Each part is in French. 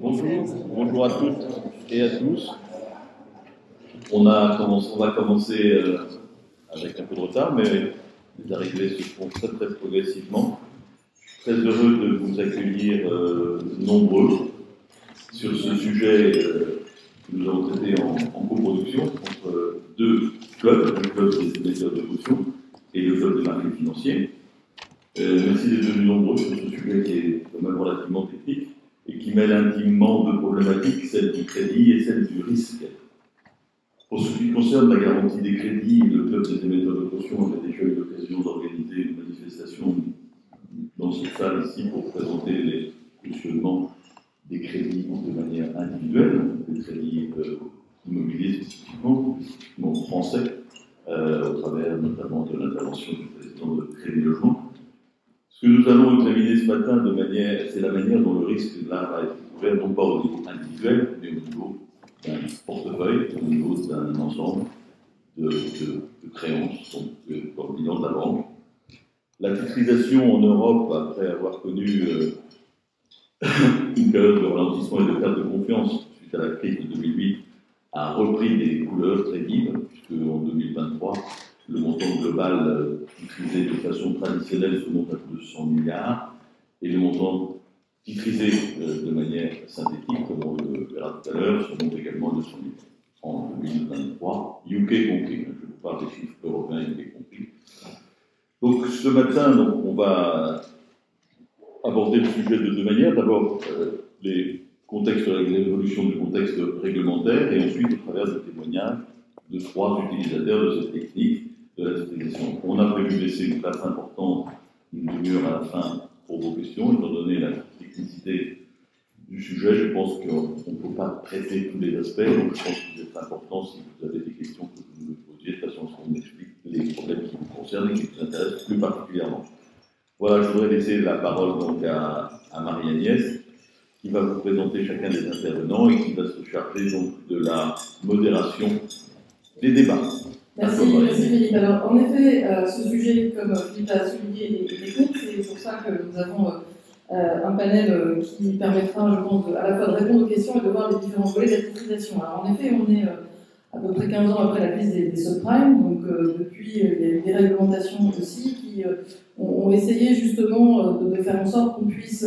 Bonjour, bonjour à toutes et à tous. On, va commencer euh, avec un peu de retard, mais les arrivées se font très progressivement. Très heureux de vous accueillir euh, nombreux sur ce sujet euh, que nous avons traité en, coproduction entre deux clubs, le club des émetteurs de caution et le club des marchés financiers. Merci d'être venus nombreux sur ce sujet qui est quand même relativement technique qui mêle intimement deux problématiques, celle du crédit et celle du risque. Pour ce qui concerne la garantie des crédits, le club des émetteurs de caution a déjà eu l'occasion d'organiser une manifestation dans cette salle ici pour présenter les fonctionnements des crédits de manière individuelle, des crédits euh, immobiliers spécifiquement, non français, euh, au travers notamment de l'intervention du président de Crédit Logement. Ce que nous allons examiner ce matin, de manière, c'est la manière dont le risque là va être couvert, non pas au niveau individuel, mais au niveau d'un portefeuille, au niveau d'un ensemble de, de, de créances, donc euh, comme bilan de la banque. La titrisation en Europe, après avoir connu euh, une période de ralentissement et de perte de confiance suite à la crise de 2008, a repris des couleurs très vives, puisque en 2023, le montant global euh, titrisé de façon traditionnelle se monte à 200 milliards, et le montant titrisé euh, de manière synthétique, comme on le verra tout à l'heure, se monte également à 200 milliards en 2023, UK compris. Je vous parle des chiffres européens UK compris. Donc ce matin, on va aborder le sujet de deux manières. D'abord, euh, les contextes, l'évolution du contexte réglementaire, et ensuite au travers des témoignages de trois utilisateurs de cette technique de la. On a prévu laisser une place importante, une demi-heure à la fin pour vos questions, étant donné la technicité du sujet. Je pense qu'on ne peut pas traiter tous les aspects, donc je pense qu'il est important si vous avez des questions que vous nous posiez, de façon à ce qu'on explique les problèmes qui vous concernent et qui vous intéressent plus particulièrement. Voilà, je voudrais laisser la parole donc à, à Marie-Agnès, qui va vous présenter chacun des intervenants et qui va se charger donc de la modération des débats. Merci, merci Philippe. Alors, en effet, euh, ce sujet, comme Philippe l'a souligné, est technique. C'est pour ça que nous avons euh, un panel euh, qui permettra, je pense, de, à la fois de répondre aux questions et de voir les différents volets de la titrisation. Alors, en effet, on est à peu près 15 ans après la crise des, des subprimes, donc depuis, il y a eu des réglementations aussi qui ont, ont essayé justement de, de, faire en sorte qu'on puisse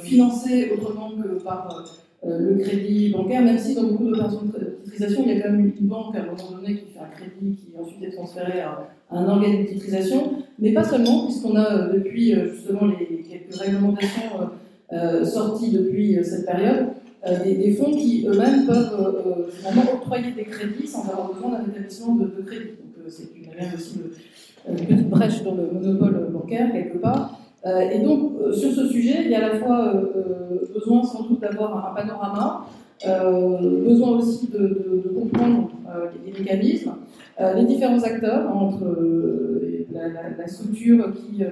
financer autrement que par euh, le crédit bancaire, même si dans beaucoup d'opérations de titrisation, il y a quand même une banque à un moment donné qui fait un crédit qui ensuite est transféré à, un organe de titrisation, mais pas seulement, puisqu'on a euh, depuis euh, justement les quelques réglementations euh, sorties depuis cette période, euh, des, fonds qui eux-mêmes peuvent euh, finalement octroyer des crédits sans avoir besoin d'un établissement de, de, crédit. Donc c'est une manière aussi de, une petite brèche dans le monopole bancaire quelque part. Euh, et donc, euh, sur ce sujet, il y a à la fois euh, besoin sans doute d'avoir un, panorama, besoin aussi de, comprendre les mécanismes, les différents acteurs entre la, structure qui,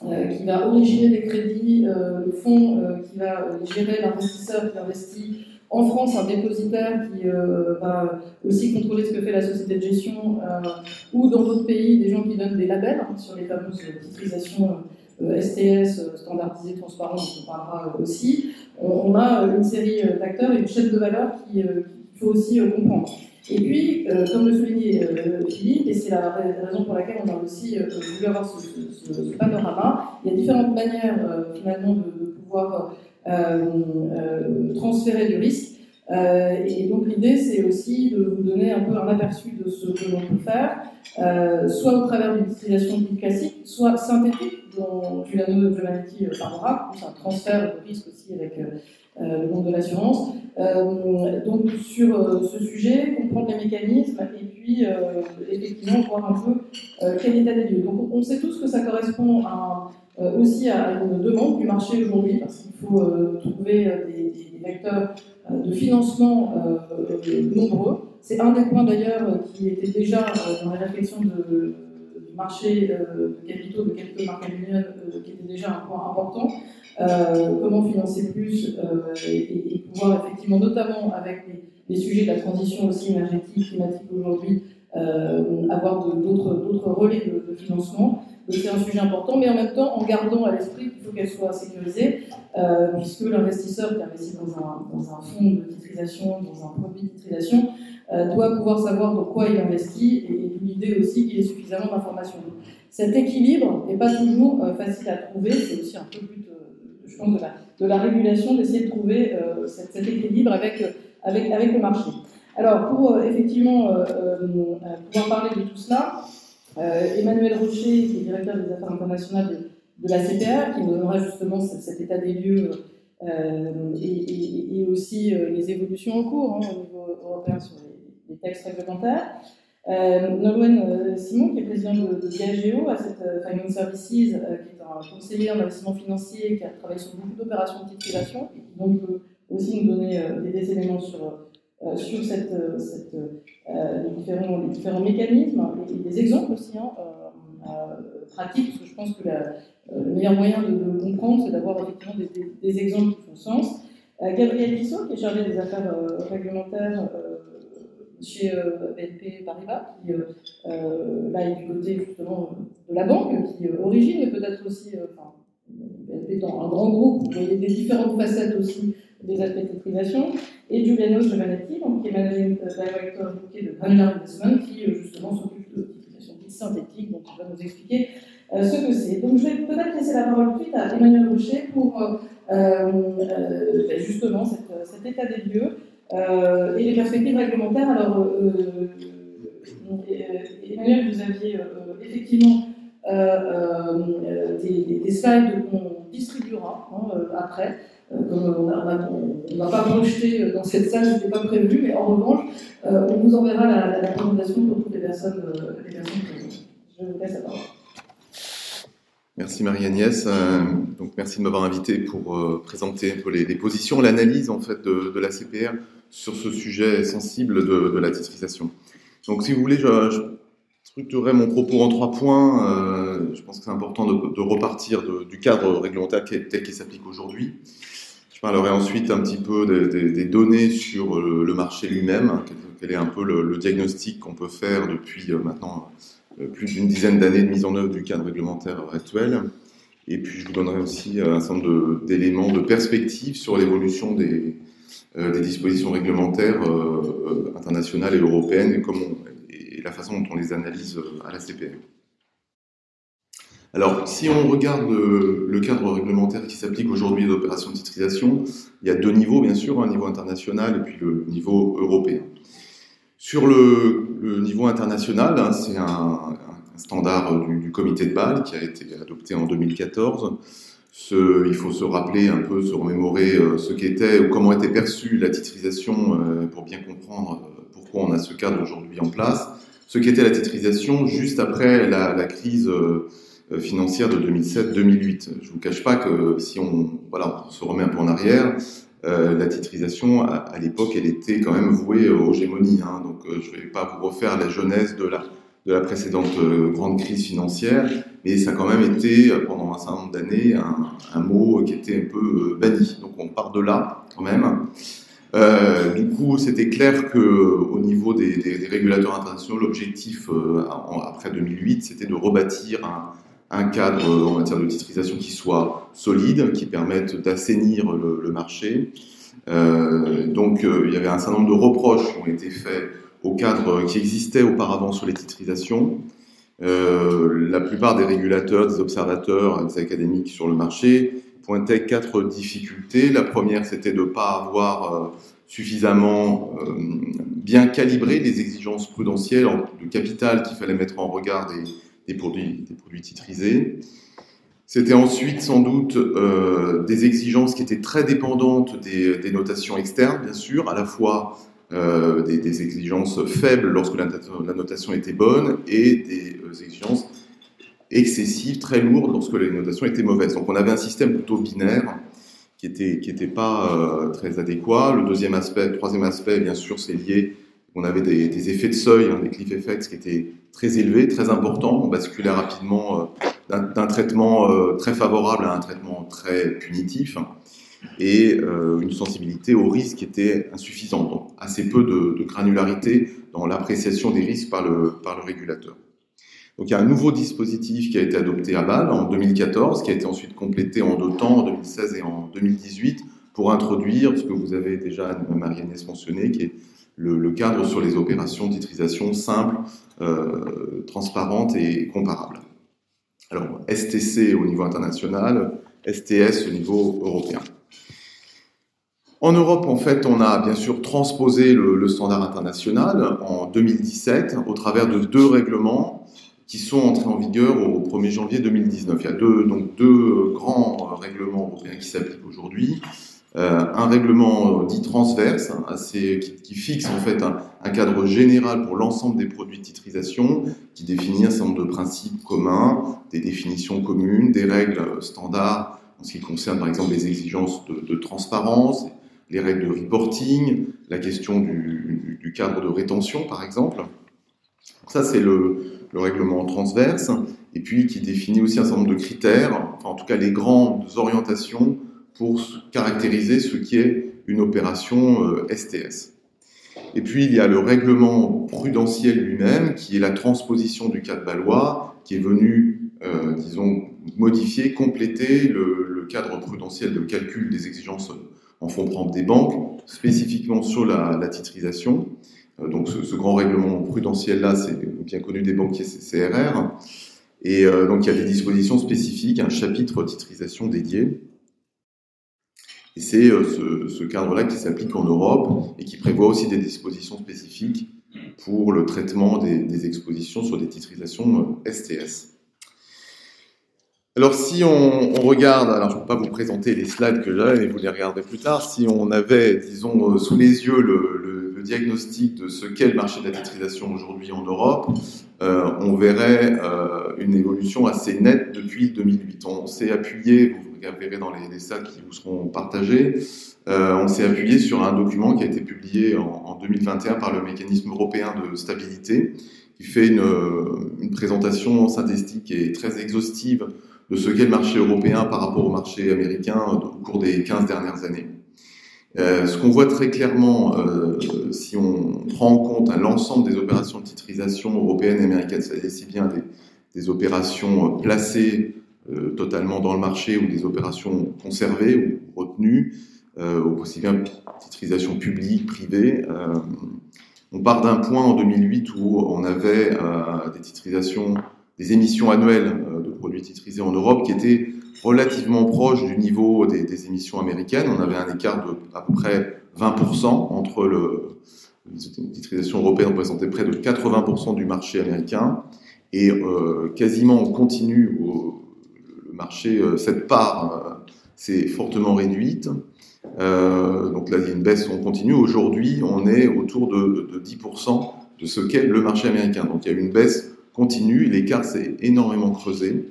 qui va originer des crédits, le fonds qui va gérer l'investisseur qui investit. En France, un dépositaire qui va aussi contrôler ce que fait la société de gestion, ou dans d'autres pays, des gens qui donnent des labels hein, sur les fameuses titrisations STS, standardisées, transparentes, dont on parlera aussi. On, a une série d'acteurs et une chaîne de valeur qu'il faut aussi comprendre. Et puis, euh, comme le soulignait euh, Philippe, et c'est la raison pour laquelle on a aussi euh, voulu avoir ce, panorama, il y a différentes manières finalement de pouvoir transférer du risque. Euh, et donc l'idée, c'est aussi de vous donner un peu un aperçu de ce que l'on peut faire, euh, soit au travers d'une utilisation classique, soit synthétique, dont Giuliano Giovannetti parlera, plus un transfert de risque aussi avec euh, le monde de l'assurance. donc sur ce sujet, comprendre les mécanismes et puis effectivement voir un peu quel état des lieux. Donc on sait tous que ça correspond euh, aussi à une demande du marché aujourd'hui, parce qu'il faut euh, trouver des, vecteurs de financement nombreux. C'est un des points d'ailleurs qui était déjà dans la réflexion de, du marché de capitaux, de Market Union, qui était déjà un point important. Euh, comment financer plus euh, et, et, pouvoir effectivement, notamment avec les, les, sujets de la transition aussi énergétique, climatique aujourd'hui, euh, avoir d'autres relais de, de, financement. C'est un sujet important, mais en même temps en gardant à l'esprit qu'il faut qu'elle soit sécurisée, euh, puisque l'investisseur qui investit dans un, fonds de titrisation, dans un produit de titrisation, euh, doit pouvoir savoir dans quoi il investit et, l'idée aussi qu'il ait suffisamment d'informations. Cet équilibre n'est pas toujours euh, facile à trouver, c'est aussi un peu le but, je pense, de la, régulation, d'essayer de trouver cet, équilibre avec, le marché. Alors, pour effectivement pouvoir parler de tout cela, Emmanuel Rocher, qui est directeur des affaires internationales de, la CPR, qui nous donnera justement cet, état des lieux euh, et, aussi euh, les évolutions en cours hein, au niveau européen sur les, textes réglementaires. Euh, Simon, qui est président de, de Diageo, Asset Finance Services, qui est un conseiller en investissement financier, qui a travaillé sur beaucoup d'opérations de titrisation, donc peut aussi nous donner des éléments sur euh, sur cette, euh, cette euh, les, différents, les, différents, mécanismes et, des exemples aussi hein, pratiques, parce que je pense que le meilleur moyen de, comprendre, c'est d'avoir effectivement des, exemples qui font sens. Gabriel Tissot, qui est chargé des affaires réglementaires chez BNP Paribas, qui là est du côté justement de la banque, qui origine peut-être aussi, enfin, BNP étant un grand groupe, y a des différentes facettes aussi des aspects de titrisation, et Giuliano Giovanetti, donc, qui est managing director de Granular Investment, qui euh, justement s'occupe de titrisation synthétique, donc il va nous expliquer euh, ce que c'est. Donc je vais peut-être laisser la parole tout de suite à Emmanuel Rocher pour euh, ben, justement cet, état des lieux et les perspectives réglementaires. Alors, Emmanuel, vous aviez effectivement des, des, slides qu'on distribuera hein, après. Euh, on n'a pas projeté dans cette salle, ce n'était pas prévu, mais en revanche, euh, on vous enverra la, la, présentation pour toutes les personnes, euh, les personnes présentes. Je vous laisse la parole. Merci Marie-Agnès. donc merci de m'avoir invité pour présenter les, positions, l'analyse en fait de, la CPR sur ce sujet sensible de, la titrisation. Donc si vous voulez, je, structurerai mon propos en trois points. je pense que c'est important de, repartir du cadre réglementaire tel qu'il s'applique aujourd'hui. Je parlerai ensuite un petit peu des, données sur le, marché lui-même, quel, est un peu le, diagnostic qu'on peut faire depuis euh, maintenant euh, plus d'une dizaine d'années de mise en œuvre du cadre réglementaire actuel. Et puis je vous donnerai aussi un certain nombre d'éléments de, perspective sur l'évolution des, euh, des, dispositions réglementaires internationales et européennes et, comment, la façon dont on les analyse à la CPR. Alors, si on regarde le, cadre réglementaire qui s'applique aujourd'hui aux opérations de titrisation, il y a deux niveaux, bien sûr, un niveau international et puis le niveau européen. Sur le, niveau international, hein, c'est un, standard du, comité de Bâle qui a été adopté en 2014. il faut se rappeler un peu, se remémorer euh, ce qu'était ou comment était perçue la titrisation euh, pour bien comprendre euh, pourquoi on a ce cadre aujourd'hui en place. Ce qu'était la titrisation juste après la, crise euh, financière de 2007-2008. Je ne vous cache pas que si on, voilà, se remet un peu en arrière, euh, la titrisation, à, l'époque, elle était quand même vouée aux gémonies. Hein, donc, euh, je ne vais pas vous refaire la genèse de la, de la précédente grande crise financière, mais ça a quand même été, pendant un certain nombre d'années, un, mot qui était un peu banni. Donc, on part de là, quand même. Euh, du coup, c'était clair que au niveau des, régulateurs internationaux, l'objectif après 2008, c'était de rebâtir un, cadre en matière de titrisation qui soit solide, qui permette d'assainir le, marché. Euh, donc euh, il y avait un certain nombre de reproches qui ont été faits au cadre qui existait auparavant sur les titrisations. Euh, la plupart des régulateurs, des observateurs, des académiques sur le marché pointaient quatre difficultés. La première, c'était de ne pas avoir suffisamment bien calibré les exigences prudentielles de capital qu'il fallait mettre en regard des, des produits, des produits titrisés. C'était ensuite sans doute euh, des exigences qui étaient très dépendantes des, des notations externes, bien sûr, à la fois euh, des, des, exigences faibles lorsque la, la, notation était bonne et des euh, exigences excessives, très lourdes lorsque les notations étaient mauvaises. Donc on avait un système plutôt binaire qui n'était qui était pas euh, très adéquat. Le deuxième aspect, troisième aspect, bien sûr, c'est lié on avait des, effets de seuil, hein, des cliff effects qui étaient très élevés, très importants. On basculait rapidement euh, d'un traitement euh, très favorable à un traitement très punitif et une sensibilité au risque qui était insuffisante. Donc assez peu de, de granularité dans l'appréciation des risques par le, par le régulateur. Donc il y a un nouveau dispositif qui a été adopté à Bâle en 2014, qui a été ensuite complété en deux temps, en 2016 et en 2018, pour introduire ce que vous avez déjà, Marie-Agnès, mentionné, qui est le, cadre sur les opérations de titrisation simples, euh, transparentes et comparables. Alors STC au niveau international, STS au niveau européen. En Europe, en fait, on a bien sûr transposé le, standard international en 2017 au travers de deux règlements qui sont entrés en vigueur au 1er janvier 2019. Il y a deux, donc deux grands règlements européens qui s'appliquent aujourd'hui. Euh, un règlement dit transverse, assez, qui, fixe en fait un, cadre général pour l'ensemble des produits de titrisation, qui définit un certain nombre de principes communs, des définitions communes, des règles standards en ce qui concerne par exemple les exigences de, de transparence, les règles de reporting, la question du, du, cadre de rétention par exemple. ça c'est le, le, règlement transverse, et puis qui définit aussi un certain nombre de critères, enfin en tout cas les grandes orientations pour caractériser ce qui est une opération STS. Euh, Et puis il y a le règlement prudentiel lui-même, qui est la transposition du cadre balois, qui est venu, euh, disons, modifier, compléter le, cadre prudentiel de calcul des exigences en fonds propres des banques, spécifiquement sur la, titrisation. Euh, donc ce, grand règlement prudentiel-là, c'est bien connu des banquiers CRR. Et donc il y a des dispositions spécifiques, un chapitre titrisation dédié. Et c'est euh, ce, cadre-là qui s'applique en Europe et qui prévoit aussi des dispositions spécifiques pour le traitement des, expositions sur des titrisations STS. Euh, alors si on, regarde, alors je ne peux pas vous présenter les slides que j'ai, mais vous les regarderez plus tard, si on avait, disons, euh, sous les yeux le, diagnostic de ce qu'est le marché de la titrisation aujourd'hui en Europe, on verrait une évolution assez nette depuis 2008. On s'est appuyé, verrez dans les, salles qui vous seront partagées, euh, on s'est appuyé sur un document qui a été publié en, 2021 par le mécanisme européen de stabilité, qui fait une, une, présentation synthétique et très exhaustive de ce qu'est le marché européen par rapport au marché américain au cours des 15 dernières années. Euh, ce qu'on voit très clairement, euh, si on prend en compte l'ensemble des opérations de titrisation européennes et américaines, c'est-à-dire si bien des, opérations placées euh, totalement dans le marché ou des opérations conservées ou retenues, euh, aussi bien titrisation publique, privée. Euh, on part d'un point en 2008 où on avait euh, des titrisations, des émissions annuelles produits titrisés en Europe qui étaient relativement proches du niveau des, émissions américaines. On avait un écart de à peu près 20% entre le, les titrisation européenne représentait près de 80% du marché américain et euh, quasiment on continue au, marché, euh, cette part euh, s'est fortement réduite. Euh, donc là, il y a une baisse, on continue. Aujourd'hui, on est autour de, 10% de ce qu'est le marché américain. Donc il y a une baisse continue, l'écart s'est énormément creusé.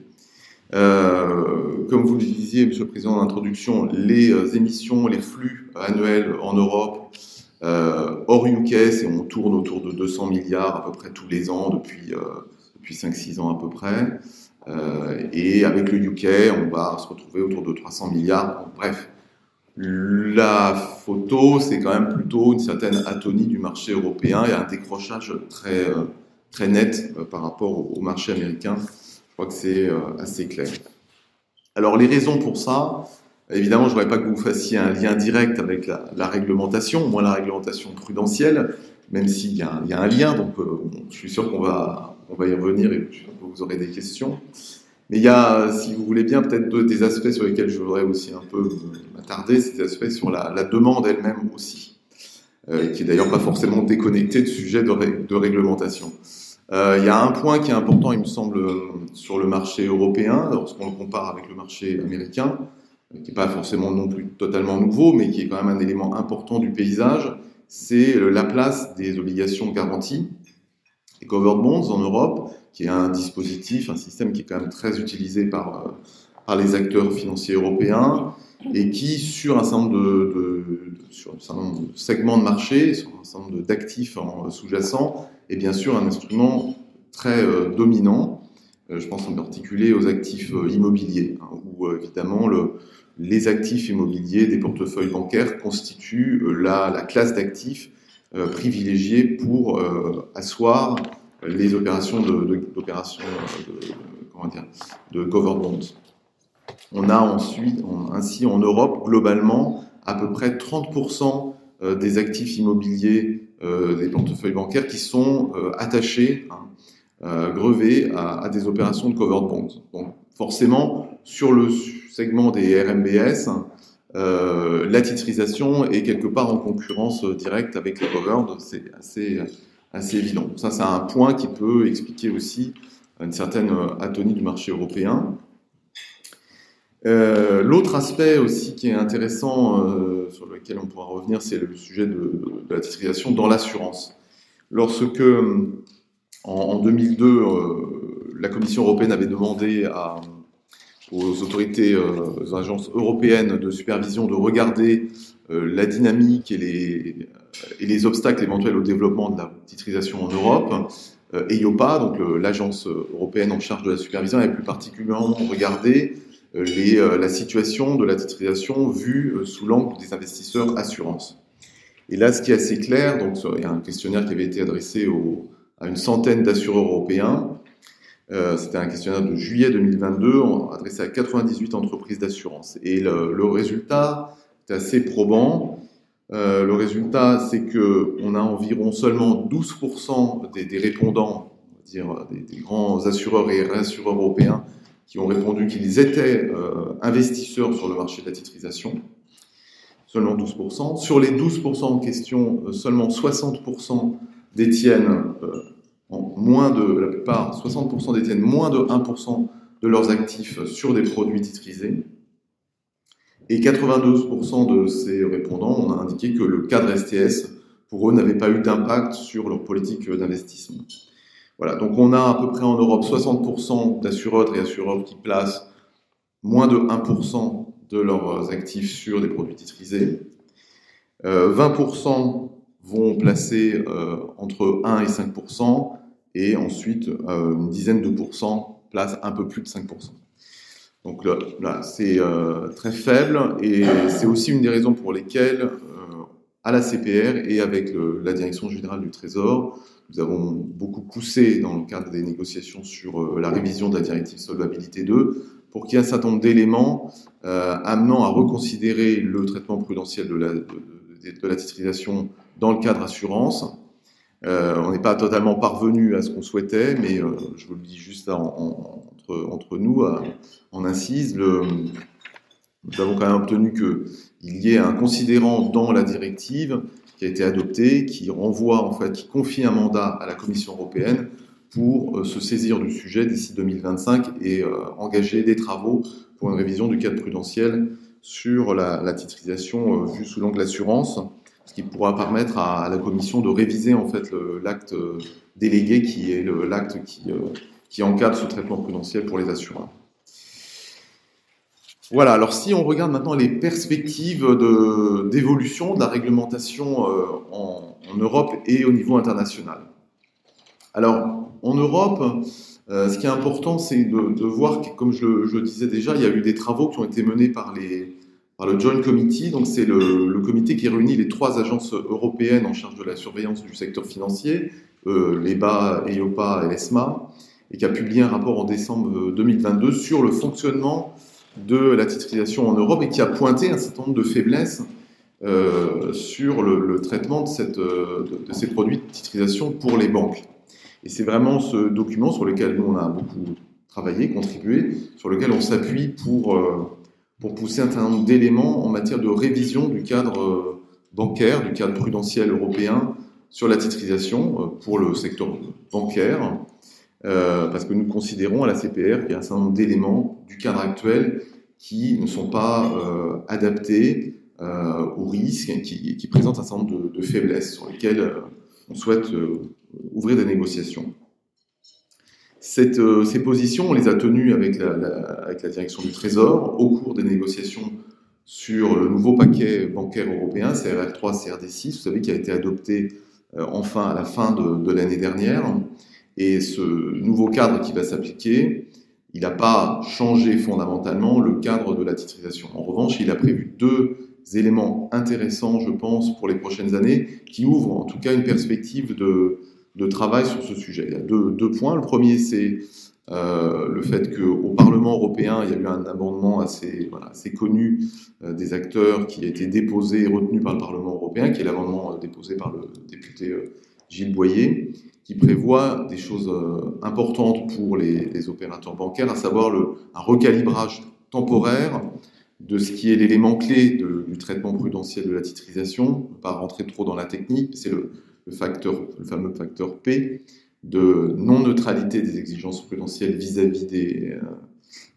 comme vous le disiez, Monsieur le Président, en introduction, les émissions, les flux annuels en Europe, hors UK, on tourne autour de 200 milliards à peu près tous les ans depuis, depuis 5-6 ans à peu près. Euh, et avec le UK, on va se retrouver autour de 300 milliards. bref, la photo, c'est quand même plutôt une certaine atonie du marché européen et un décrochage très, euh, très net euh, par rapport au, marché américain. Je crois que c'est assez clair. Alors les raisons pour ça, évidemment, je ne voudrais pas que vous fassiez un lien direct avec la, réglementation, moins la réglementation prudentielle, même s'il y, a un lien, donc je suis sûr qu'on va, on va y revenir et vous aurez des questions. Mais il y a, si vous voulez bien, peut-être des aspects sur lesquels je voudrais aussi un peu m'attarder, c'est des aspects sur la, demande elle-même aussi, euh, qui est d'ailleurs pas forcément déconnecté de sujet de, réglementation. Euh, il y a un point qui est important, il me semble, sur le marché européen, lorsqu'on le compare avec le marché américain, qui n'est pas forcément non plus totalement nouveau, mais qui est quand même un élément important du paysage, c'est la place des obligations de garantie les covered bonds en Europe, qui est un dispositif, un système qui est quand même très utilisé par, euh, par les acteurs financiers européens et qui, sur un certain sur un certain nombre de segments de marché, sur un certain nombre d'actifs sous-jacents, est bien sûr un instrument très euh, dominant. Euh, je pense en particulier aux actifs immobiliers, hein, où évidemment le, les actifs immobiliers des portefeuilles bancaires constituent la, la classe d'actifs euh, privilégié pour euh, asseoir les opérations de, comment dire, de covered bonds. On a ensuite, ainsi en Europe, globalement, à peu près 30% des actifs immobiliers des portefeuilles bancaires qui sont attachés, hein, grevés à, des opérations de covered bonds. Donc, forcément, sur le segment des RMBS, euh, la titrisation est quelque part en concurrence directe avec les covered, c'est assez évident. Ça, c'est un point qui peut expliquer aussi une certaine atonie du marché européen. Euh, L'autre aspect aussi qui est intéressant, euh, sur lequel on pourra revenir, c'est le sujet de, la titrisation dans l'assurance. Lorsque, en, en 2002, euh, la Commission européenne avait demandé aux autorités, euh, aux agences européennes de supervision de regarder euh, la dynamique et les, et les obstacles éventuels au développement de la titrisation en Europe. Euh, EIOPA, donc l'agence européenne en charge de la supervision, avait plus particulièrement regardé les, la situation de la titrisation vue sous l'angle des investisseurs assurances. Et là, ce qui est assez clair, donc il y a un questionnaire qui avait été adressé à une centaine d'assureurs européens, euh, c'était un questionnaire de juillet 2022 adressé à 98 entreprises d'assurance. Et le, résultat est assez probant. Euh, le résultat, c'est que on a environ seulement 12% des, des, répondants, on va dire des, des, grands assureurs et réassureurs européens, qui ont répondu qu'ils étaient euh, investisseurs sur le marché de la titrisation. Seulement 12%. Sur les 12% en question, euh, seulement 60% détiennent euh, moins de, la plupart, 60% détiennent moins de 1% de leurs actifs sur des produits titrisés. Et 92% de ces répondants ont indiqué que le cadre STS, pour eux, n'avait pas eu d'impact sur leur politique d'investissement. Voilà, donc on a à peu près en Europe 60% d'assureurs et assureurs qui placent moins de 1% de leurs actifs sur des produits titrisés. Euh, 20% vont placer euh, entre 1 et 5%, et ensuite euh, une dizaine de pourcents place un peu plus de 5%. Donc là, c'est euh, très faible et c'est aussi une des raisons pour lesquelles euh, à la CPR et avec la direction générale du Trésor, nous avons beaucoup poussé dans le cadre des négociations sur euh, la révision de la directive solvabilité 2 pour qu'il y ait un certain nombre d'éléments euh, amenant à reconsidérer le traitement prudentiel de la, titrisation dans le cadre assurance. Euh, on n'est pas totalement parvenu à ce qu'on souhaitait, mais je vous le dis juste entre, nous, à, en incise, le, nous avons quand même obtenu qu'il y ait un considérant dans la directive qui a été adopté, qui renvoie, en fait, qui confie un mandat à la Commission européenne pour euh, se saisir du sujet d'ici 2025 et euh, engager des travaux pour une révision du cadre prudentiel sur la, titrisation vue sous l'angle assurance ce qui pourra permettre à, la commission de réviser en fait l'acte délégué qui est l'acte euh, qui encadre ce traitement prudentiel pour les assureurs. Voilà, alors si on regarde maintenant les perspectives d'évolution de, la réglementation euh, en, Europe et au niveau international. Alors, en Europe, euh, ce qui est important, c'est de, voir que, comme je, le disais déjà, il y a eu des travaux qui ont été menés par le Joint Committee. Donc, c'est le, le, comité qui réunit les trois agences européennes en charge de la surveillance du secteur financier, euh, l'EBA, EIOPA et l'ESMA, et qui a publié un rapport en décembre 2022 sur le fonctionnement de la titrisation en Europe et qui a pointé un certain nombre de faiblesses euh, sur le, traitement de, cette, de, de, ces produits de titrisation pour les banques. Et c'est vraiment ce document sur lequel nous on a beaucoup travaillé, contribué, sur lequel on s'appuie pour euh, pour pousser un certain nombre d'éléments en matière de révision du cadre euh, bancaire, du cadre prudentiel européen sur la titrisation euh, pour le secteur bancaire, euh, parce que nous considérons à la CPR qu'il y a un certain nombre d'éléments du cadre actuel qui ne sont pas euh, adaptés euh, aux risques, qui, qui, présentent un certain nombre de, faiblesses sur lesquelles euh, on souhaite ouvrir des négociations. Ces positions, on les a tenues avec la, direction du Trésor au cours des négociations sur le nouveau paquet bancaire européen, CRR3, CRD6, vous savez, qui a été adopté enfin à la fin de l'année dernière. Et ce nouveau cadre qui va s'appliquer, il n'a pas changé fondamentalement le cadre de la titrisation. En revanche, il a prévu deux éléments intéressants, je pense, pour les prochaines années, qui ouvrent en tout cas une perspective de, travail sur ce sujet. Il y a deux, points. Le premier, c'est euh, le fait qu'au Parlement européen, il y a eu un amendement assez, connu euh, des acteurs qui a été déposé et retenu par le Parlement européen, qui est l'amendement euh, déposé par le député Gilles Boyer, qui prévoit des choses euh, importantes pour les, opérateurs bancaires, à savoir un recalibrage temporaire de ce qui est l'élément clé du traitement prudentiel de la titrisation. Pas rentrer trop dans la technique, c'est le, fameux facteur P, de non-neutralité des exigences prudentielles vis-à-vis des,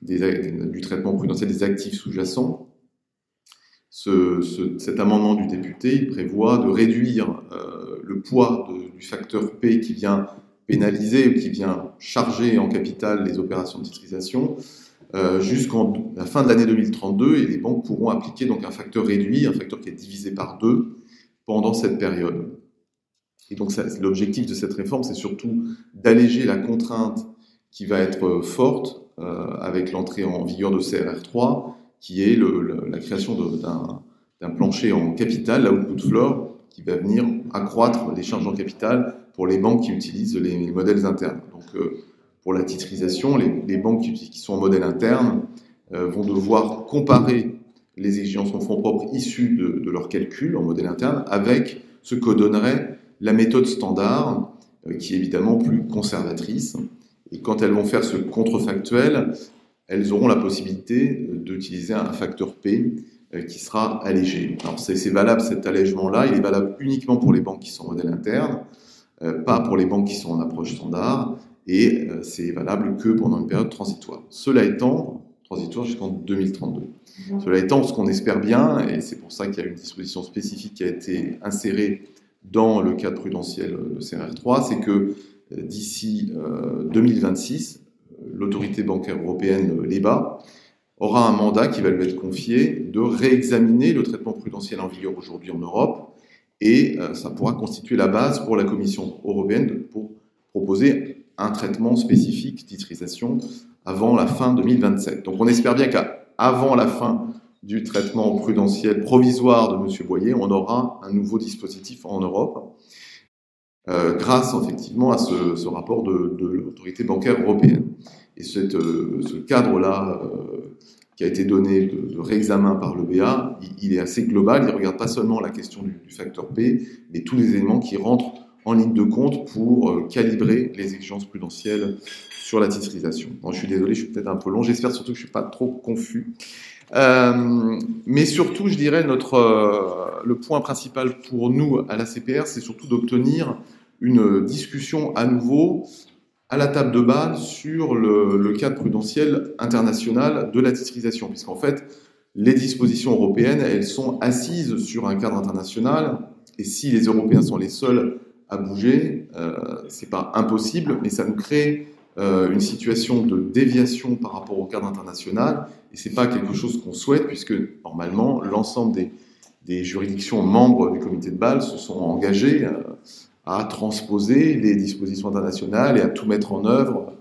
du traitement prudentiel des actifs sous-jacents. Ce, ce, cet amendement du député prévoit de réduire euh, le poids de, du facteur P qui vient pénaliser ou qui vient charger en capital les opérations de titrisation euh, jusqu'en la fin de l'année 2032 et les banques pourront appliquer donc un facteur réduit, un facteur qui est divisé par deux pendant cette période. Et donc l'objectif de cette réforme, c'est surtout d'alléger la contrainte qui va être euh, forte euh, avec l'entrée en vigueur de CRR3, qui est la création d'un plancher en capital, l'output floor, qui va venir accroître les charges en capital pour les banques qui utilisent les, les modèles internes. Donc, euh, pour la titrisation, les, banques qui, sont en modèle interne euh, vont devoir comparer les exigences en fonds propres issues de, de leur calcul en modèle interne avec ce que donnerait la méthode standard, euh, qui est évidemment plus conservatrice. Et quand elles vont faire ce contrefactuel, elles auront la possibilité d'utiliser un facteur P qui sera allégé. Alors c'est valable cet allègement-là, il est valable uniquement pour les banques qui sont en modèle interne, euh, pas pour les banques qui sont en approche standard, et euh, c'est valable que pendant une période transitoire. Cela étant, transitoire jusqu'en 2032. Mmh. Cela étant, ce qu'on espère bien, et c'est pour ça qu'il y a une disposition spécifique qui a été insérée dans le cadre prudentiel de CRR3, c'est que euh, d'ici euh, 2026, l'autorité bancaire européenne, l'EBA, aura un mandat qui va lui être confié de réexaminer le traitement prudentiel en vigueur aujourd'hui en Europe, et euh, ça pourra constituer la base pour la Commission européenne pour proposer un traitement spécifique titrisation avant la fin 2027. Donc on espère bien qu'avant la fin du traitement prudentiel provisoire de M. Boyer, on aura un nouveau dispositif en Europe, euh, grâce effectivement à ce, rapport de l'autorité bancaire européenne. Et euh, ce cadre-là, euh, qui a été donné de, réexamen par le BA, il, est assez global, il ne regarde pas seulement la question du, facteur P, mais tous les éléments qui rentrent en ligne de compte pour euh, calibrer les exigences prudentielles sur la titrisation. Je suis désolé, je suis peut-être un peu long, j'espère surtout que je ne suis pas trop confus. Mais surtout, je dirais, notre, le point principal pour nous à la CPR, c'est surtout d'obtenir une discussion à nouveau à la table de Bâle sur le, cadre prudentiel international de la titrisation, puisqu'en fait, les dispositions européennes, elles sont assises sur un cadre international, et si les Européens sont les seuls à bouger, euh, c'est pas impossible, mais ça nous crée euh, une situation de déviation par rapport au cadre international, et c'est pas quelque chose qu'on souhaite, puisque normalement, l'ensemble des, des, juridictions membres du comité de Bâle se sont engagées euh, à transposer les dispositions internationales et à tout mettre en œuvre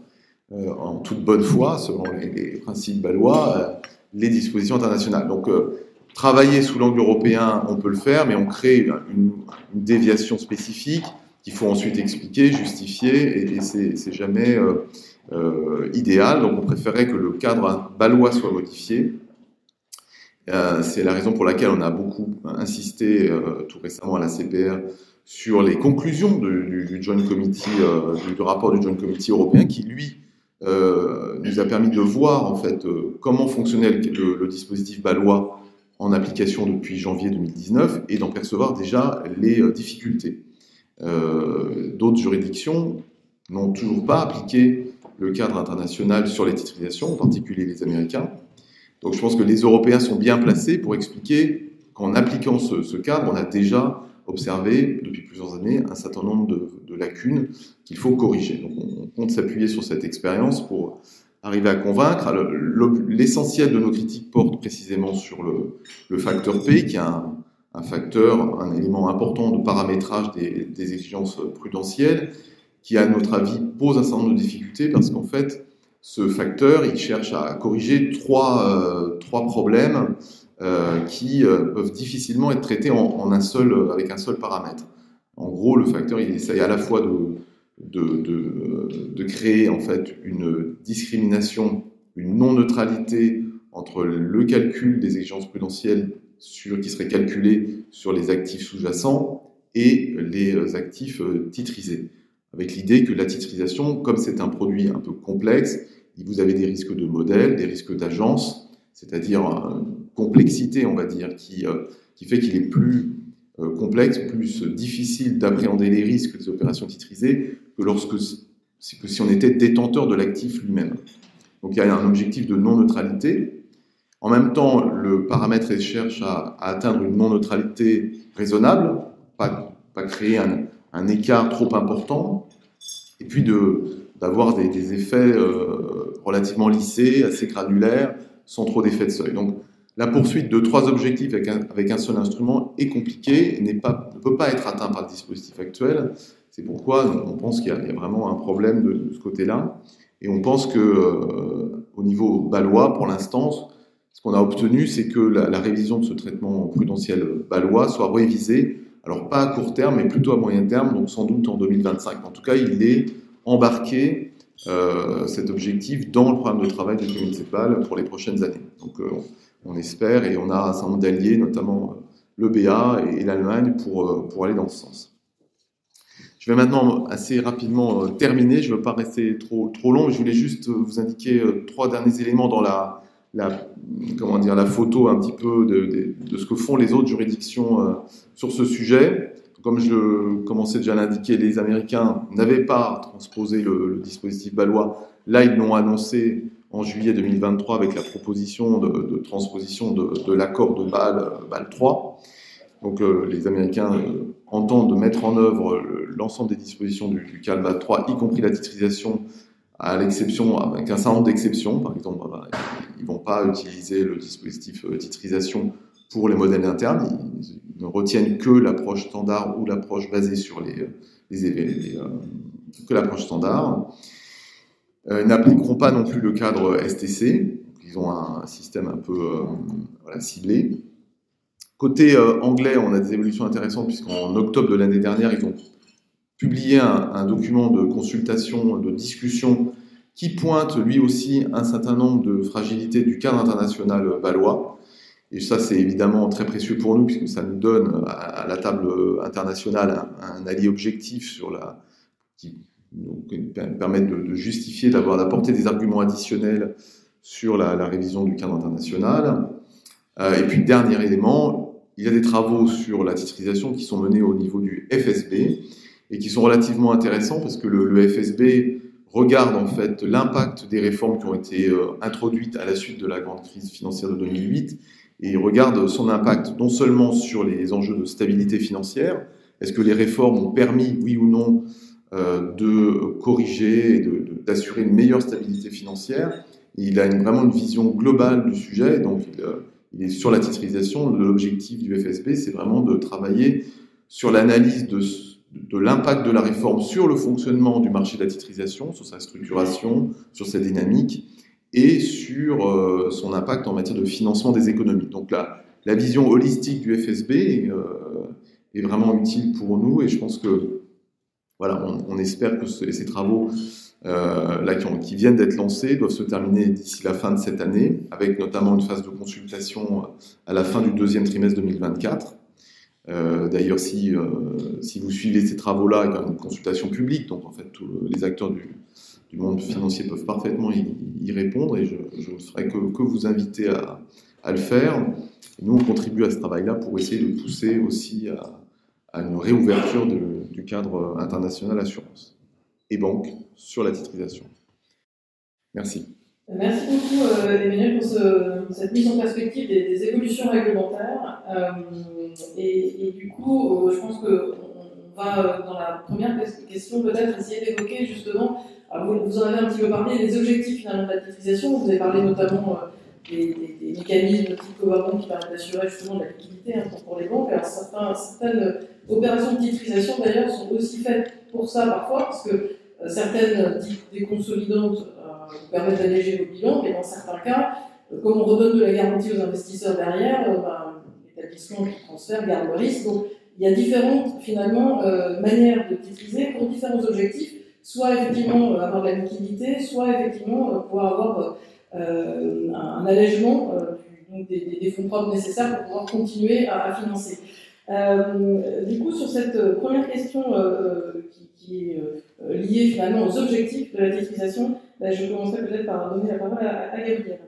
euh, en toute bonne foi, selon les, principes balois, euh, les dispositions internationales. Donc, euh, travailler sous l'angle européen, on peut le faire, mais on crée une, déviation spécifique qu'il faut ensuite expliquer, justifier, et, et c'est jamais idéal. Donc, on préférait que le cadre balois soit modifié. C'est la raison pour laquelle on a beaucoup insisté tout récemment à la CPR sur les conclusions du, Joint Committee, euh, du, rapport du Joint Committee européen, qui lui euh, nous a permis de voir en fait euh, comment fonctionnait le, dispositif balois en application depuis janvier 2019 et d'en percevoir déjà les difficultés. D'autres juridictions n'ont toujours pas appliqué le cadre international sur les titrisations, en particulier les Américains. Donc je pense que les Européens sont bien placés pour expliquer qu'en appliquant ce cadre, on a déjà observé depuis plusieurs années un certain nombre de, lacunes qu'il faut corriger. Donc on, compte s'appuyer sur cette expérience pour arriver à convaincre. L'essentiel de nos critiques porte précisément sur le, facteur P, qui est un, facteur, un élément important de paramétrage des, exigences prudentielles, qui à notre avis pose un certain nombre de difficultés parce qu'en fait, ce facteur, il cherche à corriger trois, euh, trois problèmes qui euh, peuvent difficilement être traités en, un seul, avec un seul paramètre. En gros, le facteur, il essaye à la fois de, de, de, créer en fait une discrimination, une non-neutralité entre le calcul des exigences prudentielles qui seraient calculées sur les actifs sous-jacents et les actifs euh, titrisés. Avec l'idée que la titrisation, comme c'est un produit un peu complexe, vous avez des risques de modèle, des risques d'agence, c'est-à-dire complexité, on va dire, qui, euh, fait qu'il est plus euh, complexe, plus difficile d'appréhender les risques des opérations titrisées que lorsque que si on était détenteur de l'actif lui-même. Donc il y a un objectif de non-neutralité. En même temps, le paramètre cherche à, atteindre une non-neutralité raisonnable, pas, créer un, écart trop important, et puis d'avoir des, des, effets euh, relativement lissés, assez granulaires, sans trop d'effets de seuil. Donc la poursuite de trois objectifs avec un, seul instrument est compliquée et ne peut pas être atteint par le dispositif actuel. C'est pourquoi on pense qu'il y, a vraiment un problème de, ce côté-là. Et on pense que euh, au niveau balois, pour l'instant, ce qu'on a obtenu, c'est que la, révision de ce traitement prudentiel balois soit révisée, alors pas à court terme, mais plutôt à moyen terme, donc sans doute en 2025. En tout cas, il est embarqué euh, cet objectif dans le programme de travail du municipal pour les prochaines années. Donc euh, on espère et on a un certain nombre d'alliés, notamment euh, le BA et, l'Allemagne, pour, euh, pour aller dans ce sens. Je vais maintenant assez rapidement euh, terminer. Je ne veux pas rester trop, trop long. Je voulais juste vous indiquer trois derniers éléments dans la, la, comment dire, la photo un petit peu de, de, ce que font les autres juridictions sur ce sujet. Comme je commençais déjà à l'indiquer, les Américains n'avaient pas transposé le, le dispositif balois. Là, ils l'ont annoncé en juillet 2023 avec la proposition de, transposition de, l'accord de Bâle, Bâle 3. Donc euh, les Américains euh, entendent mettre en œuvre l'ensemble des dispositions du, du CALVA 3, y compris la titrisation, à l'exception, avec un certain nombre d'exceptions. Par exemple, bah, ils ne vont pas utiliser le dispositif euh, titrisation pour les modèles internes, ils, ne retiennent que l'approche standard ou l'approche basée sur les, les, les euh, que l'approche standard. Euh, n'appliqueront pas non plus le cadre STC, ils ont un, système un peu euh, ciblé. Côté euh, anglais, on a des évolutions intéressantes puisqu'en octobre de l'année dernière, ils ont publié un, document de consultation, de discussion qui pointe lui aussi un certain nombre de fragilités du cadre international valois. Et ça, c'est évidemment très précieux pour nous puisque ça nous donne à, la table internationale un, allié objectif sur la, nous permet de, justifier, d'avoir d'apporter des arguments additionnels sur la, révision du cadre international. Euh, et puis, dernier élément, il y a des travaux sur la titrisation qui sont menés au niveau du FSB et qui sont relativement intéressants parce que le, FSB regarde en fait l'impact des réformes qui ont été euh, introduites à la suite de la grande crise financière de 2008 et regarde son impact non seulement sur les enjeux de stabilité financière, est-ce que les réformes ont permis, oui ou non, de corriger et d'assurer une meilleure stabilité financière. il a vraiment une vision globale du sujet, donc il, euh, est sur la titrisation. L'objectif du FSB, c'est vraiment de travailler sur l'analyse de, de l'impact de la réforme sur le fonctionnement du marché de la titrisation, sur sa structuration, sur sa dynamique et sur euh, son impact en matière de financement des économies. Donc la, la vision holistique du FSB euh, est vraiment utile pour nous et je pense que voilà, on, espère que ce, ces travaux euh, là, qui, viennent d'être lancés doivent se terminer d'ici la fin de cette année, avec notamment une phase de consultation à la fin du deuxième trimestre 2024. Euh, D'ailleurs, si, euh, si vous suivez ces travaux-là, il y a une consultation publique, donc en fait, tous les acteurs du, monde financier peuvent parfaitement y, répondre, et je ne ferai que, vous inviter à, à le faire. Et nous, on contribue à ce travail-là pour essayer de pousser aussi à, à une réouverture de, du cadre international assurance et banque sur la titrisation. Merci. Merci beaucoup euh, Emmanuel pour ce, cette mise en perspective des, évolutions réglementaires. Euh, et, du coup, euh, je pense qu'on va euh, dans la première question peut-être essayer d'évoquer justement, vous, vous, en avez un petit peu parlé, les objectifs finalement de la titrisation. Vous avez parlé notamment euh, des, des, des, mécanismes type qui permettent d'assurer justement de la liquidité hein, pour les banques. Alors certaines opérations de titrisation d'ailleurs sont aussi faites pour ça parfois, parce que euh, certaines déconsolidantes euh, permettent d'alléger vos bilans, mais dans certains cas, euh, comme on redonne de la garantie aux investisseurs derrière, ben, l'établissement qui transfère garde le risque. Donc il y a différentes finalement manières de titriser pour différents objectifs, soit effectivement avoir de la liquidité, soit effectivement pouvoir avoir un allègement des, fonds propres nécessaires pour pouvoir continuer à, financer. du coup, sur cette première question qui, est liée finalement aux objectifs de la titrisation, ben, je commencerai peut-être par donner la parole à, à Gabriel.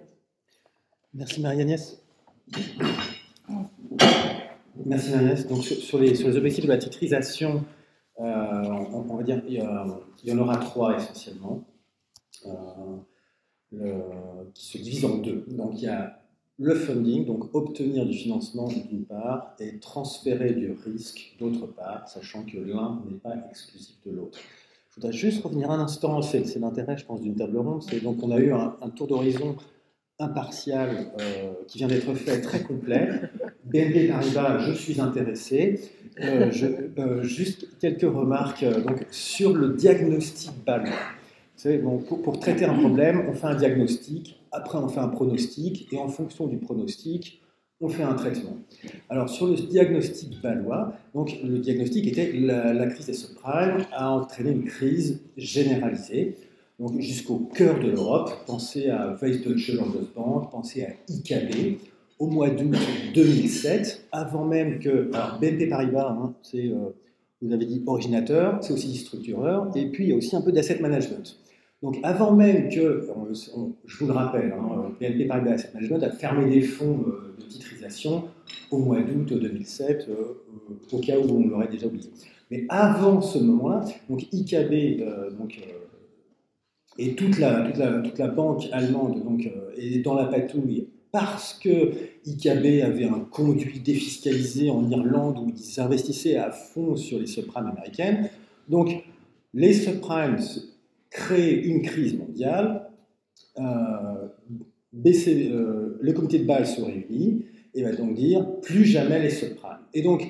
Merci Marie-Agnès. Merci Marie-Agnès. Donc sur, les, sur, les, objectifs de la titrisation, euh, on, va dire qu'il y, en aura trois essentiellement, euh, qui se divisent en deux. Donc il y a le funding, donc obtenir du financement d'une part, et transférer du risque d'autre part, sachant que l'un n'est pas exclusif de l'autre. Je voudrais juste revenir un instant, c'est l'intérêt, je pense, d'une table ronde. Donc on a eu un, tour d'horizon impartial euh, qui vient d'être fait, très complet. BNP Paribas, je suis intéressé. Euh, juste quelques remarques donc, sur le diagnostic BAL. Pour, traiter un problème, on fait un diagnostic, après on fait un pronostic, et en fonction du pronostic, on fait un traitement. Alors sur le diagnostic balois, donc le diagnostic était la, la crise des subprimes a entraîné une crise généralisée donc jusqu'au cœur de l'Europe. Pensez à Weissdeutsche Landesbank, pensez à IKB. Au mois d'août 2007, avant même que. BNP Paribas, hein, c'est, euh, vous avez dit originateur, c'est aussi structureur, et puis il y a aussi un peu d'asset management. Donc, avant même que, je vous le rappelle, hein, BNP Paribas Asset Management a fermé des fonds euh, de titrisation au mois d'août 2007, euh, au cas où on l'aurait déjà oublié. Mais avant ce moment-là, donc IKB, et toute la, toute la, toute la banque allemande donc, euh, est dans la patouille parce que IKB avait un conduit défiscalisé en Irlande où ils investissaient à fond sur les subprimes américaines. Donc, les subprimes créent une crise mondiale. Euh, euh, le comité de Bâle se réunit et va donc dire plus jamais les subprimes. Et donc,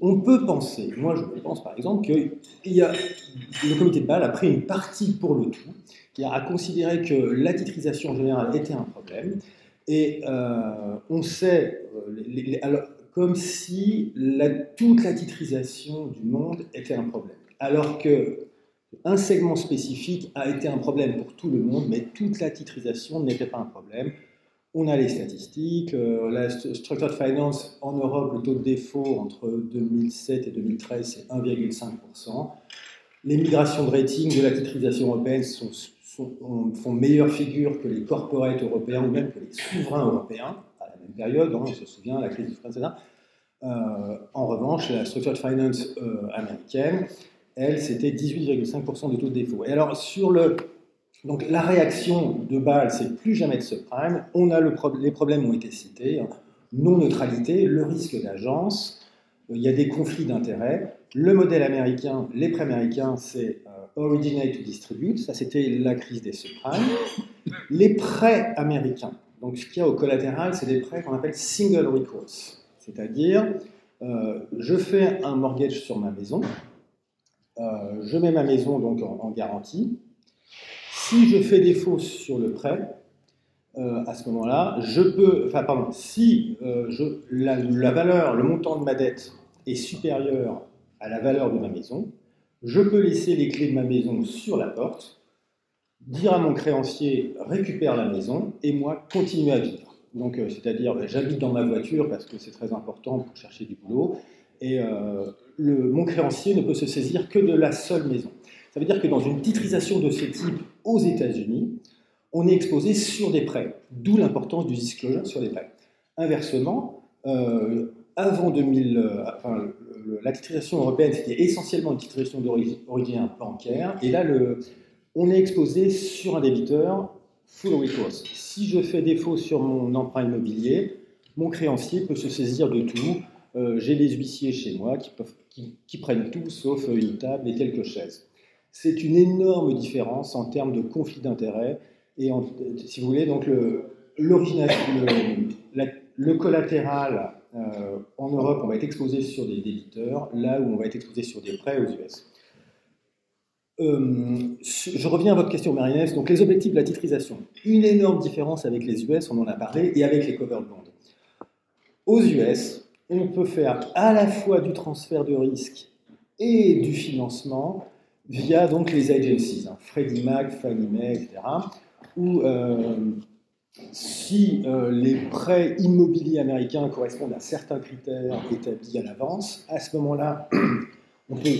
on peut penser, moi je pense par exemple, que le comité de Bâle a pris une partie pour le tout, qui a considéré que la titrisation générale était un problème, et euh, on sait, comme si toute la titrisation du monde était un problème, alors que un segment spécifique a été un problème pour tout le monde, mais toute la titrisation n'était pas un problème. On a les statistiques. Euh, la Structured Finance en Europe, le taux de défaut entre 2007 et 2013, c'est 1,5%. Les migrations de rating de la titrisation européenne font meilleure figure que les corporates européens ou même que les souverains européens à la même période. Hein, on se souvient, la crise du franc. Euh, en revanche, la Structured Finance euh, américaine, elle, c'était 18,5% de taux de défaut. Et alors, sur le donc la réaction de Bâle, c'est plus jamais de subprime. On a le les problèmes ont été cités hein. non neutralité, le risque d'agence. Euh, il y a des conflits d'intérêts. Le modèle américain, les prêts américains, c'est euh, originate to distribute. Ça, c'était la crise des subprimes. Les prêts américains, donc ce qu'il y a au collatéral, c'est des prêts qu'on appelle single recourse, c'est-à-dire euh, je fais un mortgage sur ma maison, je mets ma maison donc en garantie, si je fais défaut sur le prêt, euh, à ce moment-là, je peux, enfin pardon, si euh, je, la, valeur, le montant de ma dette est supérieur à la valeur de ma maison, je peux laisser les clés de ma maison sur la porte, dire à mon créancier récupère la maison et moi continuer à vivre. Donc, euh, c'est-à-dire, ben, j'habite dans ma voiture parce que c'est très important pour chercher du boulot, et le, mon créancier ne peut se saisir que de la seule maison. Ça veut dire que dans une titrisation de ce type aux États-Unis, on est exposé sur des prêts, d'où l'importance du disclosure sur les prêts. Inversement, euh, avant 2000, euh, enfin, la titrisation européenne, c'était essentiellement une titrisation d'origine bancaire, et là, on est exposé sur un débiteur full recourse. Si je fais défaut sur mon emprunt immobilier, mon créancier peut se saisir de tout. Euh, j'ai des huissiers chez moi qui, prennent tout sauf une table et quelques chaises. C'est une énorme différence en termes de conflit d'intérêts. Et si vous voulez, donc le, le, collatéral euh, en Europe, on va être exposé sur des débiteurs, là où on va être exposé sur des prêts aux US. Euh, je reviens à votre question, marie Donc, les objectifs de la titrisation. Une énorme différence avec les US, on en a parlé, et avec les covered bonds. Aux US, on peut faire à la fois du transfert de risque et du financement via donc les agencies, hein, Freddie Mac, Fannie Mae, etc., où euh, si euh, les prêts immobiliers américains correspondent à certains critères établis à l'avance, à ce moment-là, on peut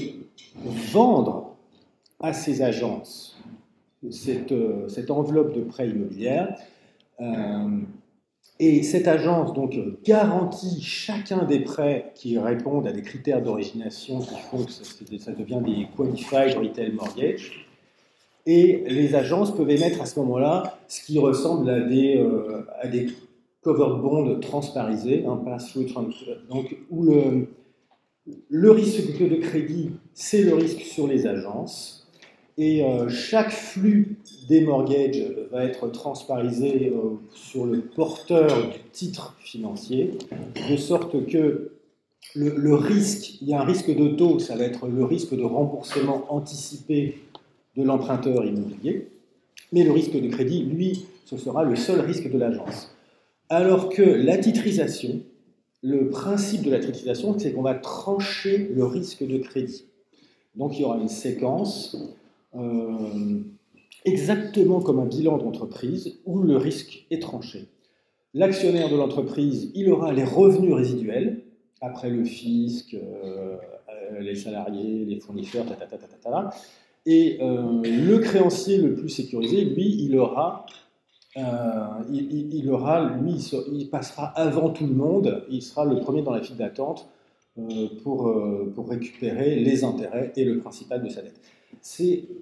vendre à ces agences cette, euh, cette enveloppe de prêts immobiliers. Et cette agence donc garantit chacun des prêts qui répondent à des critères d'origination qui font que ça, devient des qualified retail mortgage. Et les agences peuvent émettre à ce moment-là ce qui ressemble à des, euh, à des covered bonds transparisés, un pass-through donc où le, le risque de crédit, c'est le risque sur les agences. Et euh, chaque flux des mortgages va être transparisé euh, sur le porteur du titre financier, de sorte que le, risque, il y a un risque de taux, ça va être le risque de remboursement anticipé de l'emprunteur immobilier, mais le risque de crédit, lui, ce sera le seul risque de l'agence. Alors que la titrisation, le principe de la titrisation, c'est qu'on va trancher le risque de crédit. Donc il y aura une séquence euh, exactement comme un bilan d'entreprise où le risque est tranché. L'actionnaire de l'entreprise, il aura les revenus résiduels, après le fisc, euh, euh, les salariés, les fournisseurs, et le créancier le plus sécurisé, lui, il aura, il, aura lui, il, passera avant tout le monde, il sera le premier dans la file d'attente pour récupérer les intérêts et le principal de sa dette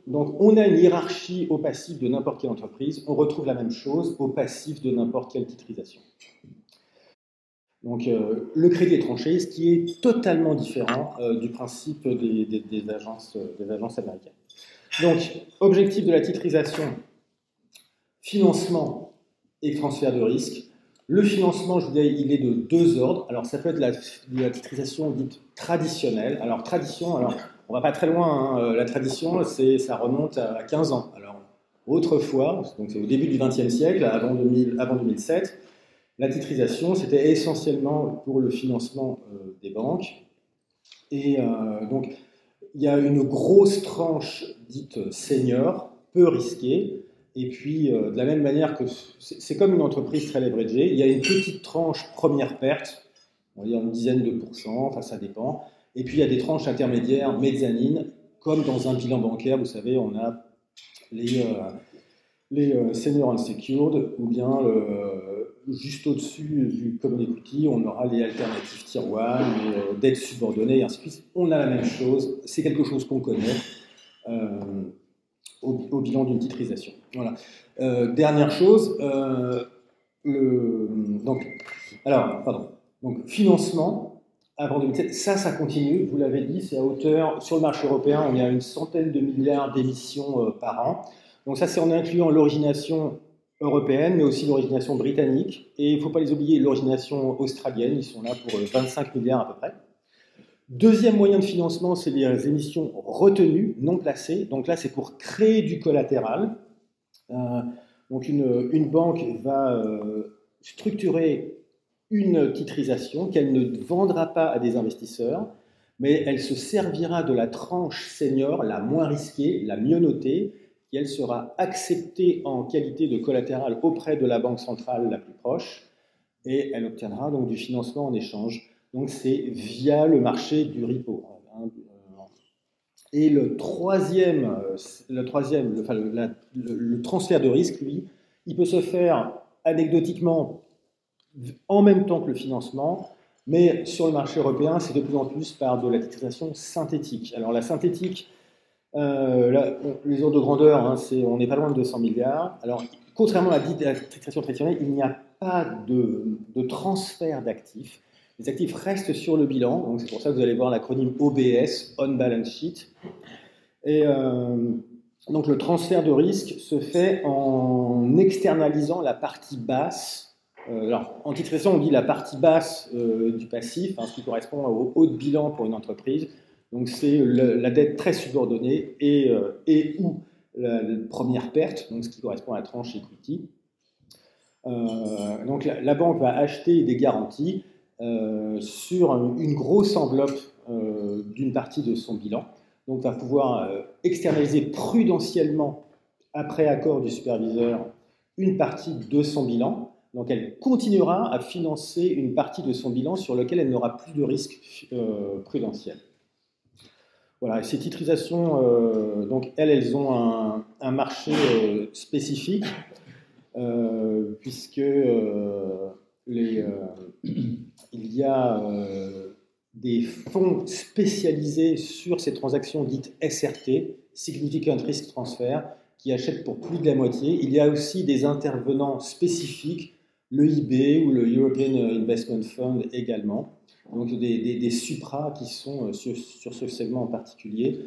donc on a une hiérarchie au passif de n'importe quelle entreprise, on retrouve la même chose au passif de n'importe quelle titrisation. Donc euh, le crédit est tranché, ce qui est totalement différent euh, du principe des, agences, des agences américaines. Donc objectif de la titrisation, financement et transfert de risque. Le financement, je vous disais, il est de deux ordres. Alors ça peut être la, la titrisation dite traditionnelle. Alors tradition, alors on va pas très loin. Hein. Euh, la tradition, ça remonte à 15 ans. Alors, autrefois, c'est au début du XXe siècle, avant, 2000, avant 2007, la titrisation, c'était essentiellement pour le financement euh, des banques. Et euh, donc, il y a une grosse tranche dite senior, peu risquée. Et puis, de la même manière que c'est comme une entreprise très leveragée, il y a une petite tranche première perte, on va dire une dizaine de pourcents, enfin ça dépend. Et puis il y a des tranches intermédiaires, mezzanines, comme dans un bilan bancaire, vous savez, on a les, euh, euh, senior unsecured, ou bien juste au-dessus du common equity, on aura les alternatives 1, les euh, dettes subordonnées, et ainsi de suite. On a la même chose, c'est quelque chose qu'on connaît. Au, bilan d'une titrisation. Voilà. dernière chose, donc, alors, pardon, donc financement, avant 2007. Ça, ça continue, vous l'avez dit, c'est à hauteur, sur le marché européen, on est à une centaine de milliards d'émissions euh, par an. Donc ça, c'est en incluant l'origination européenne, mais aussi l'origination britannique. Et il ne faut pas les oublier, l'origination australienne, ils sont là pour 25 euh, milliards à peu près. Deuxième moyen de financement, c'est les émissions retenues, non placées. Donc là, c'est pour créer du collatéral. Euh, donc une, une, banque va structurer une titrisation qu'elle ne vendra pas à des investisseurs, mais elle se servira de la tranche senior la moins risquée, la mieux notée, qui elle sera acceptée en qualité de collatéral auprès de la banque centrale la plus proche, et elle obtiendra donc du financement en échange. Donc c'est via le marché du repo. Et le troisième, le, troisième le transfert de risque, lui, il peut se faire anecdotiquement en même temps que le financement, mais sur le marché européen, c'est de plus en plus par de la titrisation synthétique. Alors la synthétique, euh, les ordres de grandeur, hein, on n'est pas loin de 200 milliards. Alors, contrairement à la titrisation traditionnelle, il n'y a pas de, transfert d'actifs. Les actifs restent sur le bilan, donc c'est pour ça que vous allez voir l'acronyme OBS, On Balance Sheet. Et euh, donc le transfert de risque se fait en externalisant la partie basse alors, en titrisation, on dit la partie basse euh, du passif, hein, ce qui correspond au haut de bilan pour une entreprise. Donc, c'est la dette très subordonnée et, euh, ou la, première perte, donc ce qui correspond à la tranche equity. donc, la, banque va acheter des garanties sur une grosse enveloppe d'une partie de son bilan. Donc, va pouvoir externaliser prudentiellement, après accord du superviseur, une partie de son bilan. Donc, elle continuera à financer une partie de son bilan sur lequel elle n'aura plus de risque prudentiel. Voilà, ces titrisations, euh, donc elles, ont un, marché euh, spécifique, euh, puisque il y a des fonds spécialisés sur ces transactions dites SRT, Significant Risk Transfer, qui achètent pour plus de la moitié. Il y a aussi des intervenants spécifiques, le IB ou le European Investment Fund également donc des, des, supras qui sont euh, sur, ce segment en particulier.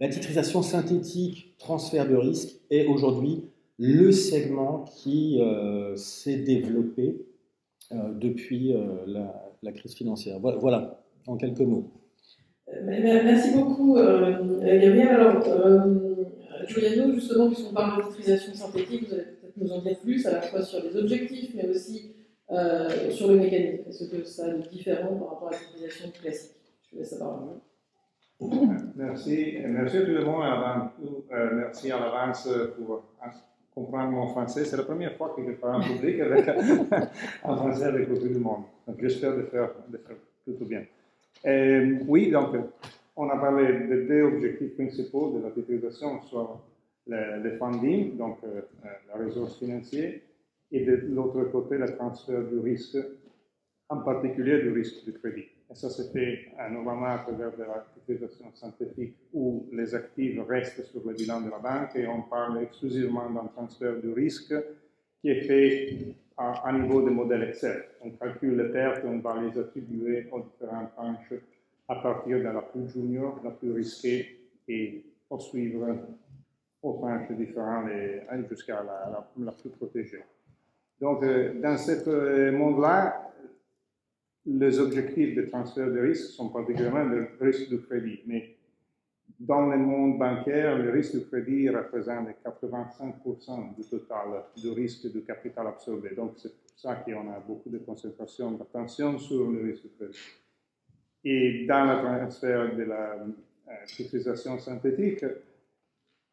La titrisation synthétique, transfert de risque, est aujourd'hui le segment qui euh, s'est développé euh, depuis la, crise financière. Voilà, en quelques mots. Merci beaucoup, Gabriel. Alors, Giuliano, justement, puisqu'on parle de titrisation synthétique, vous peut-être nous en dire plus, à la fois sur les objectifs, mais aussi euh, sur le mécanisme. Est-ce que ça est différent par rapport à l'utilisation classique Je laisse la parole. Merci. Merci à tout le monde. Avant tout, euh, merci à l'avance pour euh, comprendre mon français. C'est la première fois que je parle en public avec, en français avec tout le monde. Donc j'espère de faire, de faire plutôt bien. oui, donc on a parlé des deux objectifs principaux de la titrisation, soit le, le funding, donc la ressource financière, et de l'autre côté, le transfert du risque, en particulier du risque du crédit. Et ça se fait normalement à travers de la titrisation synthétique où les actifs restent sur le bilan de la banque et on parle exclusivement d'un transfert du risque qui est fait à, niveau de modèle Excel. On calcule les pertes, on va les attribuer aux différentes tranches à partir de la plus junior, la plus risquée et poursuivre aux tranches différentes jusqu'à la, la plus protégée. Donc, euh, dans ce euh, monde-là, les objectifs de transfert de risque sont particulièrement le risque de crédit. Mais dans le monde bancaire, le risque de crédit représente 85% du total du risque de capital absorbé. Donc, c'est pour ça qu'on a beaucoup de concentration d'attention sur le risque de crédit. Et dans le transfert de la euh, synthétique,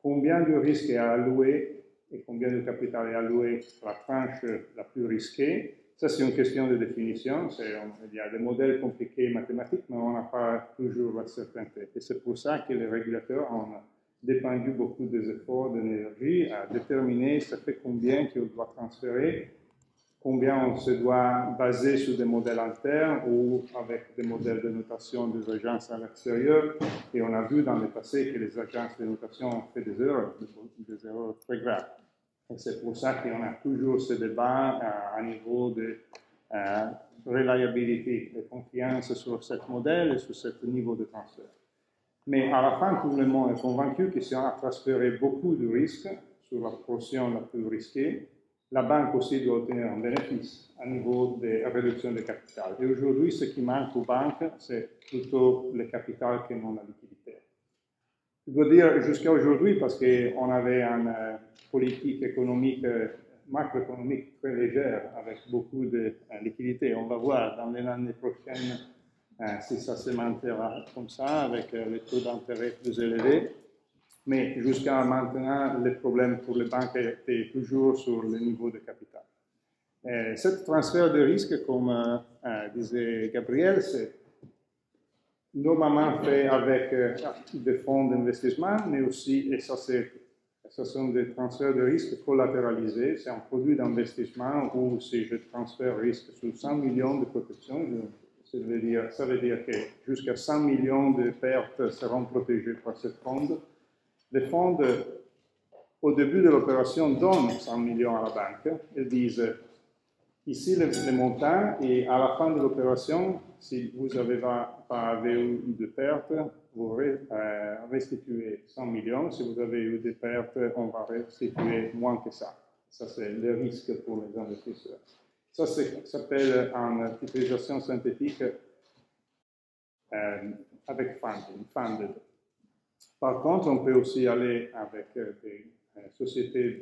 combien de risque est alloué et combien de capital est alloué à la tranche la plus risquée. Ça, c'est une question de définition. Il y a des modèles compliqués mathématiques, mais on n'a pas toujours la certainté. Et c'est pour ça que les régulateurs ont dépendu beaucoup des efforts, d'énergie à déterminer ça fait combien qu'on doit transférer, combien on se doit baser sur des modèles internes ou avec des modèles de notation des agences à l'extérieur. Et on a vu dans le passé que les agences de notation ont fait des erreurs, des erreurs très graves. C'est pour ça qu'on a toujours ce débat euh, à niveau de euh, reliabilité, de confiance sur ce modèle et sur ce niveau de transfert. Mais à la fin, tout le monde est convaincu que si on a transféré beaucoup de risques sur la portion la plus risquée, la banque aussi doit obtenir un bénéfice à niveau de réduction de capital. Et aujourd'hui, ce qui manque aux banques, c'est plutôt le capital que non la liquidité. Je dois dire jusqu'à aujourd'hui, parce qu'on avait une euh, politique économique, euh, macroéconomique très légère, avec beaucoup de euh, liquidités. On va voir dans les années prochaines si ça se maintiendra comme ça, avec les taux d'intérêt plus élevés. Mais jusqu'à maintenant, le problème pour les banques était toujours sur le niveau de capital. ce transfert de risque, comme disait Gabriel, c'est normalement fait avec euh, des fonds d'investissement, mais aussi, et ça, c'est, ce sont des transferts de risque collatéralisés, c'est un produit d'investissement où si je transfère risque sur 100 millions de protection, ça veut dire, que jusqu'à 100 millions de pertes seront protégées par ce fonds. Les fonds, au début de l'opération, donnent 100 millions à la banque. Ils disent, ici le, le montant, et à la fin de l'opération, si vous n'avez pas, eu de pertes, vous euh, restituez 100 millions. Si vous avez eu des pertes, on va restituer moins que ça. Ça, c'est le risque pour les investisseurs. Ça s'appelle en titrisation synthétique euh, avec funding, funded. Par contre, on peut aussi aller avec euh, des sociétés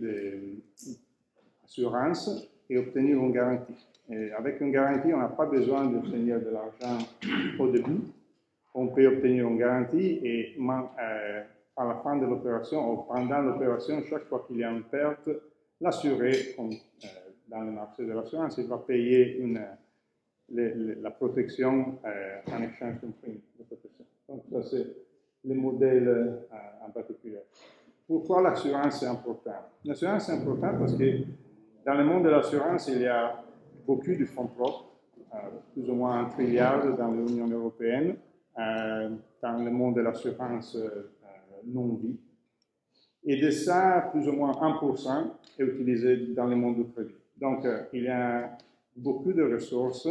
d'assurance et obtenir une garantie. Avec une garantie, on n'a pas besoin d'obtenir de l'argent au début. On peut obtenir une garantie et euh, à la fin de l'opération ou pendant l'opération, chaque fois qu'il y a une perte, l'assuré, euh, dans le marché de l'assurance, il va payer une, la protection euh, en échange d'une prime de protection. Donc ça c'est le modèle en particulier. Pourquoi l'assurance est importante L'assurance est importante parce que dans le monde de l'assurance, il y a beaucoup de fonds propres, euh, plus ou moins un trilliard dans l'Union européenne, euh, dans le monde de l'assurance euh, non-vie. Et de ça, plus ou moins 1% est utilisé dans le monde du crédit. Donc, il y a beaucoup de ressources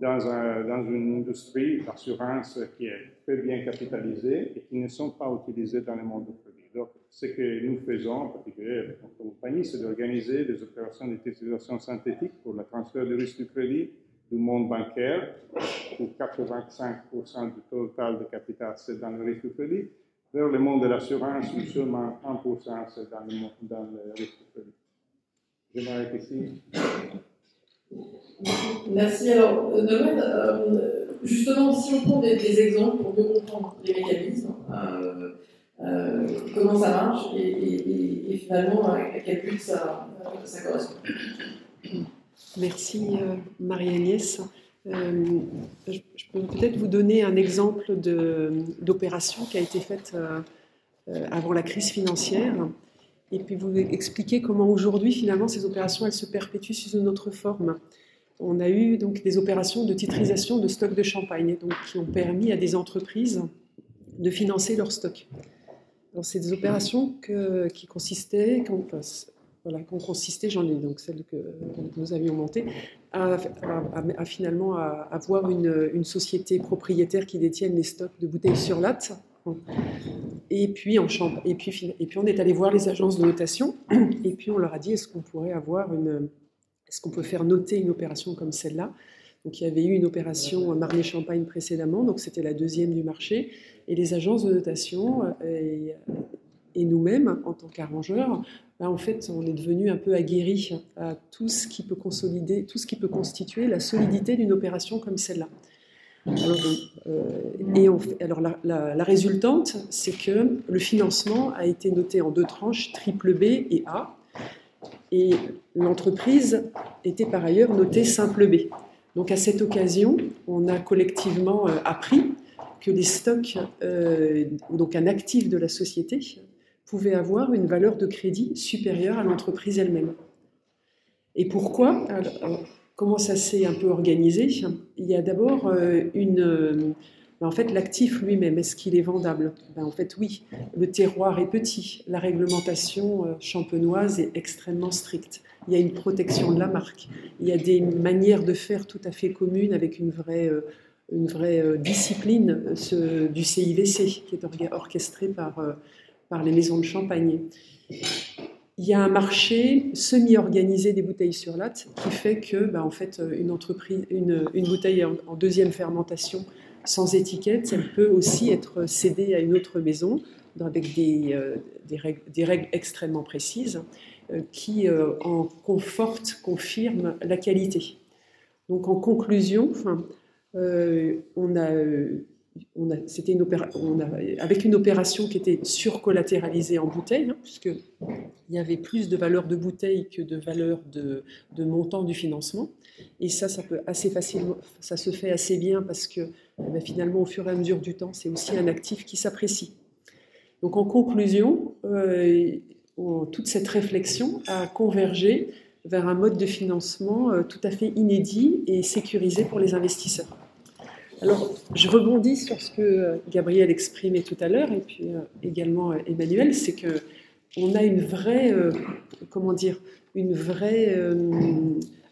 dans, un, dans une industrie d'assurance qui est très bien capitalisée et qui ne sont pas utilisées dans le monde du crédit. Donc, ce que nous faisons, en particulier avec notre compagnie, c'est d'organiser des opérations d'utilisation synthétique pour le transfert de risque du crédit du monde bancaire, où 85% du total de capital c'est dans le risque du crédit, vers le monde de l'assurance, où seulement 1% c'est dans le, dans le risque du crédit. Je m'arrête ici. Merci. Alors, euh, justement, si on prend des, exemples pour mieux comprendre les mécanismes, euh, euh, comment ça marche et, finalement à, quel but ça, correspond. Merci euh, Marie-Agnès. Euh, je peux peut-être vous donner un exemple d'opération qui a été faite avant la crise financière et puis vous expliquer comment aujourd'hui finalement ces opérations elles se perpétuent sous une autre forme. On a eu donc des opérations de titrisation de stocks de champagne qui ont permis à des entreprises de financer leur stock c'est des opérations qui consistaient, voilà, consistait, j'en ai donc celle que, nous avions montée, à, finalement avoir une, société propriétaire qui détienne les stocks de bouteilles sur latte. Puis, et puis on est allé voir les agences de notation et puis on leur a dit est-ce qu'on pourrait avoir une, est-ce qu'on peut faire noter une opération comme celle-là? Donc il y avait eu une opération Marley-Champagne précédemment, donc c'était la deuxième du marché. Et les agences de notation euh, et, nous-mêmes, en tant qu'arrangeurs, ben, en fait, on est devenu un peu aguerris à tout ce qui peut consolider, tout ce qui peut constituer la solidité d'une opération comme celle-là. Euh, et alors la, résultante, c'est que le financement a été noté en deux tranches, triple B et A, et l'entreprise était par ailleurs notée simple B. Donc à cette occasion, on a collectivement euh, appris que les stocks, euh, donc un actif de la société, pouvait avoir une valeur de crédit supérieure à l'entreprise elle-même. Et pourquoi? Comment ça s'est un peu organisé? Il y a d'abord euh, une... Ben, en fait, l'actif lui-même, est-ce qu'il est vendable? Ben, En fait, oui. Le terroir est petit. La réglementation champenoise est extrêmement stricte il y a une protection de la marque, il y a des manières de faire tout à fait communes avec une vraie, euh, euh, discipline du CIVC qui est orchestré par, euh, les maisons de champagne. Il y a un marché semi-organisé des bouteilles sur latte qui fait que, bah, en fait, une, entreprise, une bouteille en, deuxième fermentation sans étiquette, elle peut aussi être cédée à une autre maison avec des, des, règles, extrêmement précises. Euh, qui euh, en conforte, confirme la qualité. Donc en conclusion, euh, c'était avec une opération qui était surcollatéralisée en bouteille, hein, puisqu'il y avait plus de valeur de bouteille que de valeur de, de, montant du financement. Et ça, ça, peut assez facilement, ça se fait assez bien parce que eh ben, finalement, au fur et à mesure du temps, c'est aussi un actif qui s'apprécie. Donc en conclusion, toute cette réflexion a convergé vers un mode de financement euh, tout à fait inédit et sécurisé pour les investisseurs. Alors, je rebondis sur ce que euh, Gabriel exprimait tout à l'heure, et puis euh, également Emmanuel, c'est que on a une vraie, comment dire, une vraie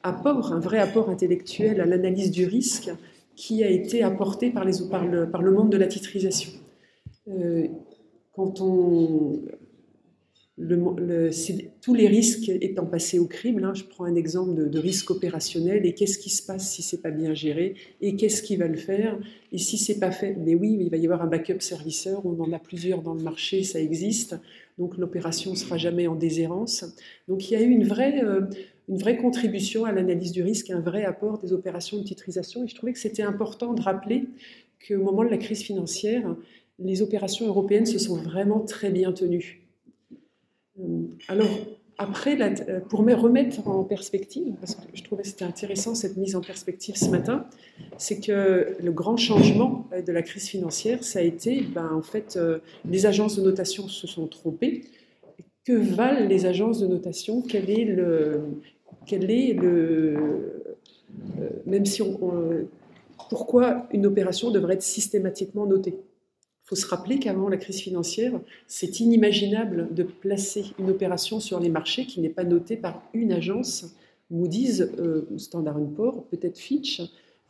apport, un vrai apport intellectuel à l'analyse du risque qui a été apporté par, le, monde de la titrisation. quand on tous les risques étant passés au crime, là je prends un exemple de, risque opérationnel, et qu'est-ce qui se passe si c'est pas bien géré, et qu'est-ce qui va le faire, et si c'est pas fait, mais oui, il va y avoir un backup serviceur, on en a plusieurs dans le marché, ça existe, donc l'opération ne sera jamais en déshérence. Donc il y a eu une vraie, euh, une vraie contribution à l'analyse du risque, un vrai apport des opérations de titrisation, et je trouvais que c'était important de rappeler qu'au moment de la crise financière, les opérations européennes se sont vraiment très bien tenues. Euh, alors, après, euh, pour me remettre en perspective, parce que je trouvais que c'était intéressant cette mise en perspective ce matin, c'est que le grand changement euh, de la crise financière, ça a été, ben, en fait, les agences de notation se sont trompées. Que valent les agences de notation? Quel est le, quel est le, même si on, pourquoi une opération devrait être systématiquement notée? Il faut se rappeler qu'avant la crise financière, c'est inimaginable de placer une opération sur les marchés qui n'est pas notée par une agence, Moody's, euh, Standard Poor's, peut-être Fitch,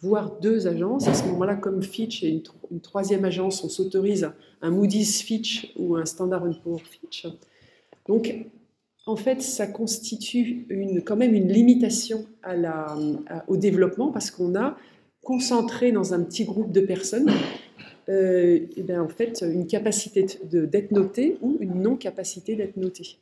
voire deux agences. À ce moment-là, comme Fitch et une, troisième agence, on s'autorise un Moody's Fitch ou un Standard Poor's Fitch. Donc, en fait, ça constitue quand même une limitation au développement parce qu'on a concentré dans un petit groupe de personnes euh, et bien, en fait, une capacité d'être noté ou une non-capacité d'être noté.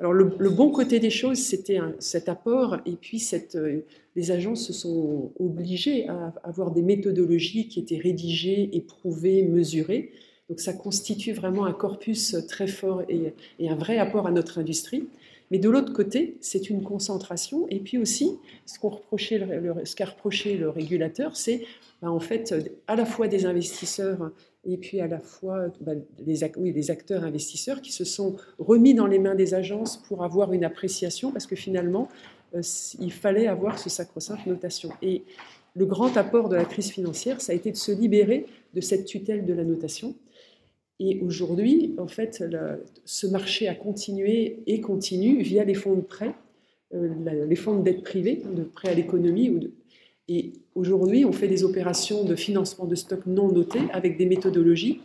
Alors, le, bon côté des choses, c'était cet apport, et puis euh, les agences se sont obligées à avoir des méthodologies qui étaient rédigées, éprouvées, mesurées. Donc, ça constitue vraiment un corpus très fort et, et un vrai apport à notre industrie. Mais de l'autre côté, c'est une concentration. Et puis aussi, ce qu'a reproché, le régulateur, c'est ben, en fait à la fois des investisseurs et puis à la fois oui, les acteurs investisseurs qui se sont remis dans les mains des agences pour avoir une appréciation, parce que finalement, euh, il fallait avoir ce sacro-sainte notation. Et le grand apport de la crise financière, ça a été de se libérer de cette tutelle de la notation et aujourd'hui, en fait, ce marché a continué et continue via les fonds de prêt, euh, les fonds de dette privée, de prêt à l'économie. Et aujourd'hui, on fait des opérations de financement de stock non notés avec des méthodologies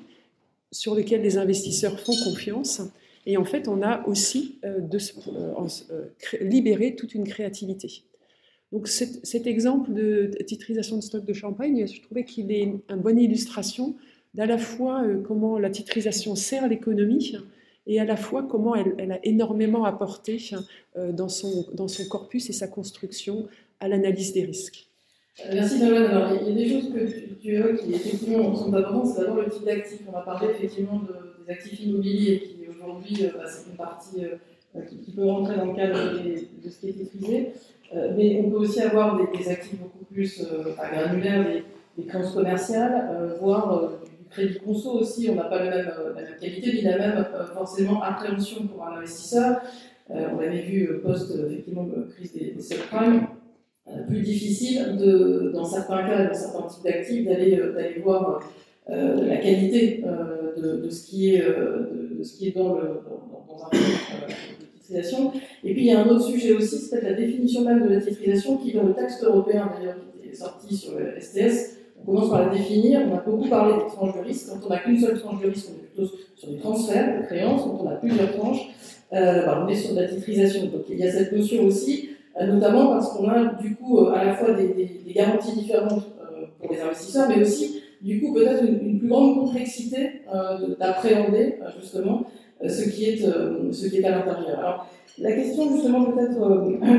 sur lesquelles les investisseurs font confiance. Et en fait, on a aussi euh, de, euh, libéré toute une créativité. Donc cet, exemple de titrisation de stock de champagne, je trouvais qu'il est une bonne illustration d'à la fois euh, comment la titrisation sert l'économie et à la fois comment elle, a énormément apporté euh, dans, son, dans son corpus et sa construction à l'analyse des risques. Euh, merci Nolan. Alors, il y a des choses que tu, évoques qui effectivement sont importantes. C'est d'abord le type d'actifs. On a parlé effectivement des actifs immobiliers qui aujourd'hui, bah, c'est une partie qui, peut rentrer dans le cadre de ce qui est titrisé. mais on peut aussi avoir des, actifs beaucoup plus granulaires, des, des créances commerciales, voire crédit conso aussi, on n'a pas la même, euh, la même, qualité, ni la même euh, forcément appréhension pour un investisseur. Euh, on avait vu post effectivement crise des, subprimes, plus difficile de, dans certains cas, dans certains types d'actifs, d'aller d'aller voir la qualité de, ce qui est de, ce qui est dans le dans, dans un. Et puis il y a un autre sujet aussi, c'est peut-être la définition même de la titrisation qui dans le texte européen d'ailleurs qui est sorti sur le STS commence par la définir. On a beaucoup parlé des tranches de risque. Quand on n'a qu'une seule tranche de risque, on est plutôt sur des transferts de créances. Quand on a plusieurs tranches, euh, bah, on est sur de la titrisation. Donc il y a cette notion aussi, euh, notamment parce qu'on a du coup euh, à la fois des, garanties différentes pour les investisseurs, mais aussi du coup peut-être une, plus grande complexité d'appréhender justement ce qui est ce qui est à l'intérieur. Alors la question justement peut-être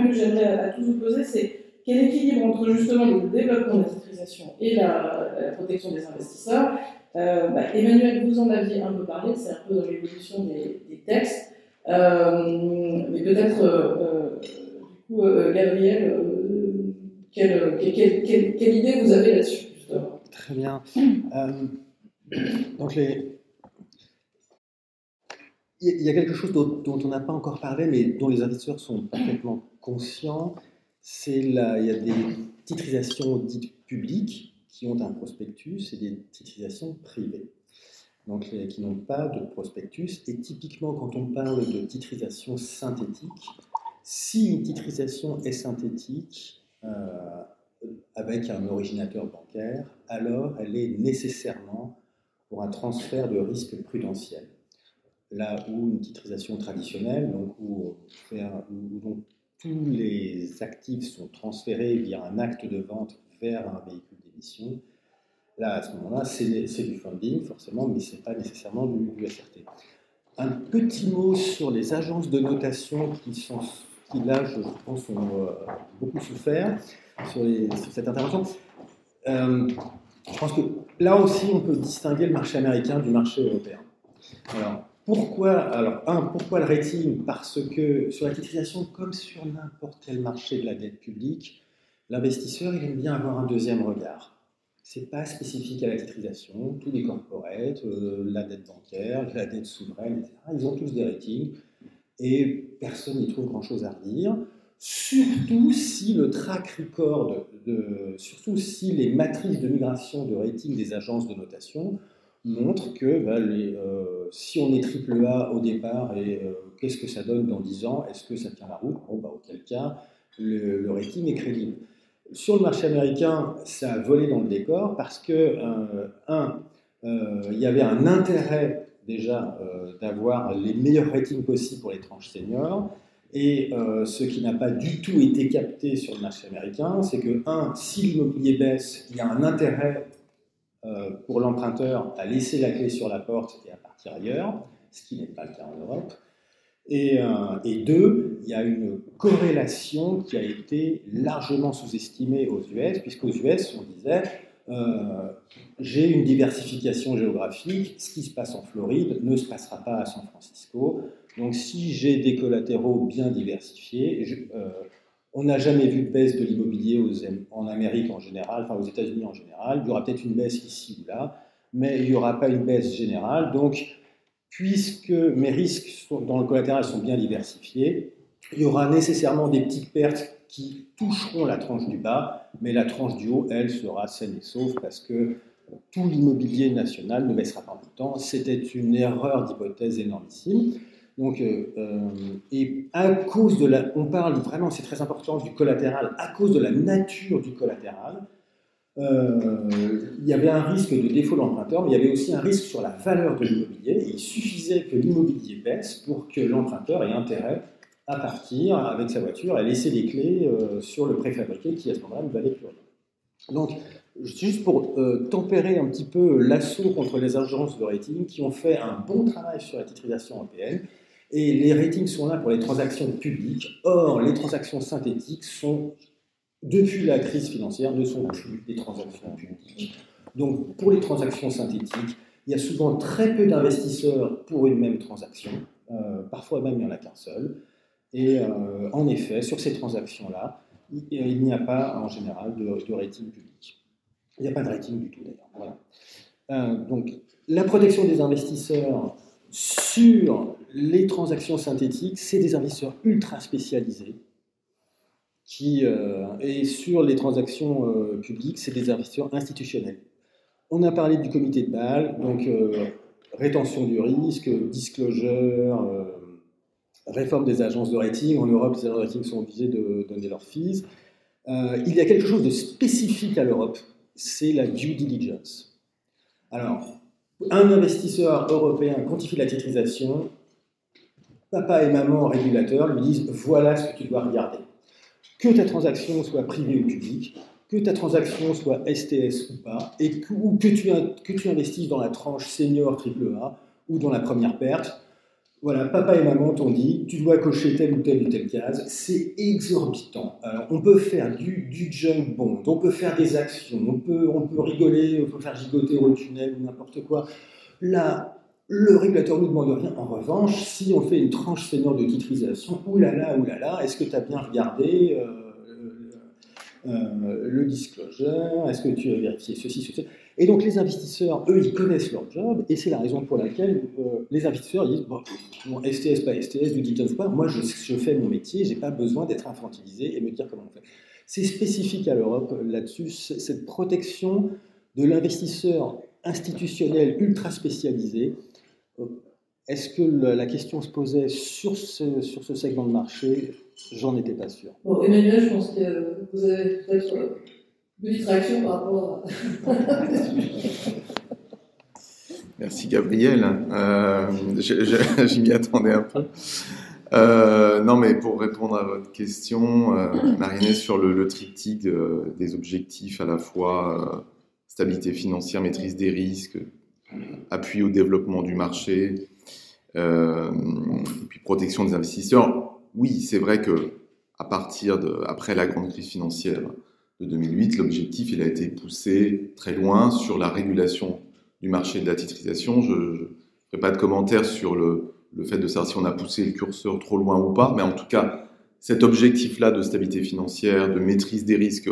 que j'aimerais à, à tous vous poser, c'est quel équilibre entre justement le développement de la et la, protection des investisseurs euh, bah, Emmanuel, vous en aviez un peu parlé, c'est un peu dans l'évolution des, des, textes. Euh, mais peut-être, euh, euh du coup, Gabriel, quelle, quelle, quelle, quelle, idée vous avez là-dessus justement? Très bien. donc les, il y a quelque chose dont, dont on n'a pas encore parlé, mais dont les investisseurs sont parfaitement conscients, c'est il y a des titrisations dites publiques qui ont un prospectus et des titrisations privées, donc qui n'ont pas de prospectus. Et typiquement, quand on parle de titrisation synthétique, si une titrisation est synthétique euh, avec un originateur bancaire, alors elle est nécessairement pour un transfert de risque prudentiel. là où une titrisation traditionnelle, donc où, où tous les actifs sont transférés via un acte de vente vers un véhicule d'émission, là, à ce moment-là, c'est du funding, forcément, mais ce n'est pas nécessairement du, SRT. Un petit mot sur les agences de notation qui là, je pense, ont euh, beaucoup souffert sur, cette intervention. Euh, je pense que là aussi, on peut distinguer le marché américain du marché européen. Alors, pourquoi, alors, un, pourquoi le rating? Parce que sur la titrisation, comme sur n'importe quel marché de la dette publique, l'investisseur il aime bien avoir un deuxième regard. Ce n'est pas spécifique à la titrisation. Tous les corporates, euh, la dette bancaire, la dette souveraine, etc., ils ont tous des ratings et personne n'y trouve grand-chose à redire. Surtout si le track record, de, surtout si les matrices de migration de rating des agences de notation montre que bah, euh, si on est triple A au départ, et euh, qu'est-ce que ça donne dans 10 ans Est-ce que ça tient la route? Bon, bah, Auquel cas, le, rating est crédible. Sur le marché américain, ça a volé dans le décor parce que, euh, un, il y avait un intérêt déjà d'avoir les meilleurs ratings possibles pour les tranches seniors. Et ce qui n'a pas du tout été capté sur le marché américain, c'est que, un, si l'immobilier baisse, il y a un intérêt pour l'emprunteur à laisser la clé sur la porte et à partir ailleurs, ce qui n'est pas le cas en Europe. Et, euh, deux, il y a une corrélation qui a été largement sous-estimée aux US, puisqu'aux US, on disait, euh, j'ai une diversification géographique, ce qui se passe en Floride ne se passera pas à San Francisco. Donc si j'ai des collatéraux bien diversifiés, je, on n'a jamais vu de baisse de l'immobilier en Amérique en général, enfin aux États-Unis en général. Il y aura peut-être une baisse ici ou là, mais il n'y aura pas une baisse générale. Donc, puisque mes risques dans le collatéral sont bien diversifiés, il y aura nécessairement des petites pertes qui toucheront la tranche du bas, mais la tranche du haut, elle, sera saine et sauve parce que tout l'immobilier national ne baissera pas en même temps. C'était une erreur d'hypothèse énormissime. Donc, euh, euh, et à cause de la, on parle vraiment, c'est très important, du collatéral, à cause de la nature du collatéral, euh, il y avait un risque de défaut de l'emprunteur, mais il y avait aussi un risque sur la valeur de l'immobilier. Il suffisait que l'immobilier baisse pour que l'emprunteur ait intérêt à partir avec sa voiture et laisser les clés sur le préfabriqué qui à ce moment-là ne valait plus rien. Donc, juste pour tempérer un petit peu l'assaut contre les agences de rating qui ont fait un bon travail sur la titrisation européenne, et les ratings sont là pour les transactions publiques. Or, les transactions synthétiques sont, depuis la crise financière, ne sont plus des transactions publiques. Donc, pour les transactions synthétiques, il y a souvent très peu d'investisseurs pour une même transaction. Euh, parfois même, il n'y en a qu'un seul. Et euh, en effet, sur ces transactions-là, il, n'y a pas en général de, rating public. Il n'y a pas de rating du tout d'ailleurs. Euh, donc, la protection des investisseurs sur les transactions synthétiques, c'est des investisseurs ultra spécialisés. Euh, et sur les transactions euh, publiques, c'est des investisseurs institutionnels. On a parlé du comité de Bâle, donc euh, rétention du risque, disclosure, réforme des agences de rating. En Europe, les agences de rating sont obligées de donner leurs fees. il y a quelque chose de spécifique à l'Europe, c'est la due diligence. Alors, un investisseur européen quantifie la titrisation, papa et maman régulateurs lui disent voilà ce que tu dois regarder. Que ta transaction soit privée ou publique, que ta transaction soit STS ou pas, et que, ou que tu, investisses dans la tranche senior AAA ou dans la première perte, voilà, papa et maman t'ont dit, tu dois cocher telle ou telle ou telle case. C'est exorbitant. Alors, on peut faire du, du junk bond, on peut faire des actions, on peut, on peut rigoler, on peut faire gigoter au tunnel ou n'importe quoi. Là, le régulateur nous demande rien. En revanche, si on fait une tranche senior de titrisation, oulala, oulala, est-ce que tu as bien regardé euh, euh, le disclosure Est-ce que tu as vérifié ceci, ceci Et donc les investisseurs, eux, ils connaissent leur job, et c'est la raison pour laquelle euh, les investisseurs disent bon, STS, pas STS, du diligence pas, moi je, je fais mon métier, j'ai pas besoin d'être infantilisé et me dire comment on fait. C'est spécifique à l'Europe là-dessus, cette protection de l'investisseur institutionnel ultra spécialisé est-ce que la question se posait sur ce, sur ce segment de marché? J'en étais pas sûr. Bon, Emmanuel, je pense que vous avez peut-être une réaction par rapport à. Merci Gabriel. Euh, je, m'y attendais un peu. Euh, non, mais pour répondre à votre question, euh, sur le, le triptyque des objectifs à la fois euh, stabilité financière, maîtrise des risques, appui au développement du marché, et puis protection des investisseurs. Oui, c'est vrai que à partir de après la grande crise financière de 2008, l'objectif il a été poussé très loin sur la régulation du marché de la titrisation. Je ne ferai pas de commentaires sur le, le, fait de savoir si on a poussé le curseur trop loin ou pas, mais en tout cas, cet objectif-là de stabilité financière, de maîtrise des risques,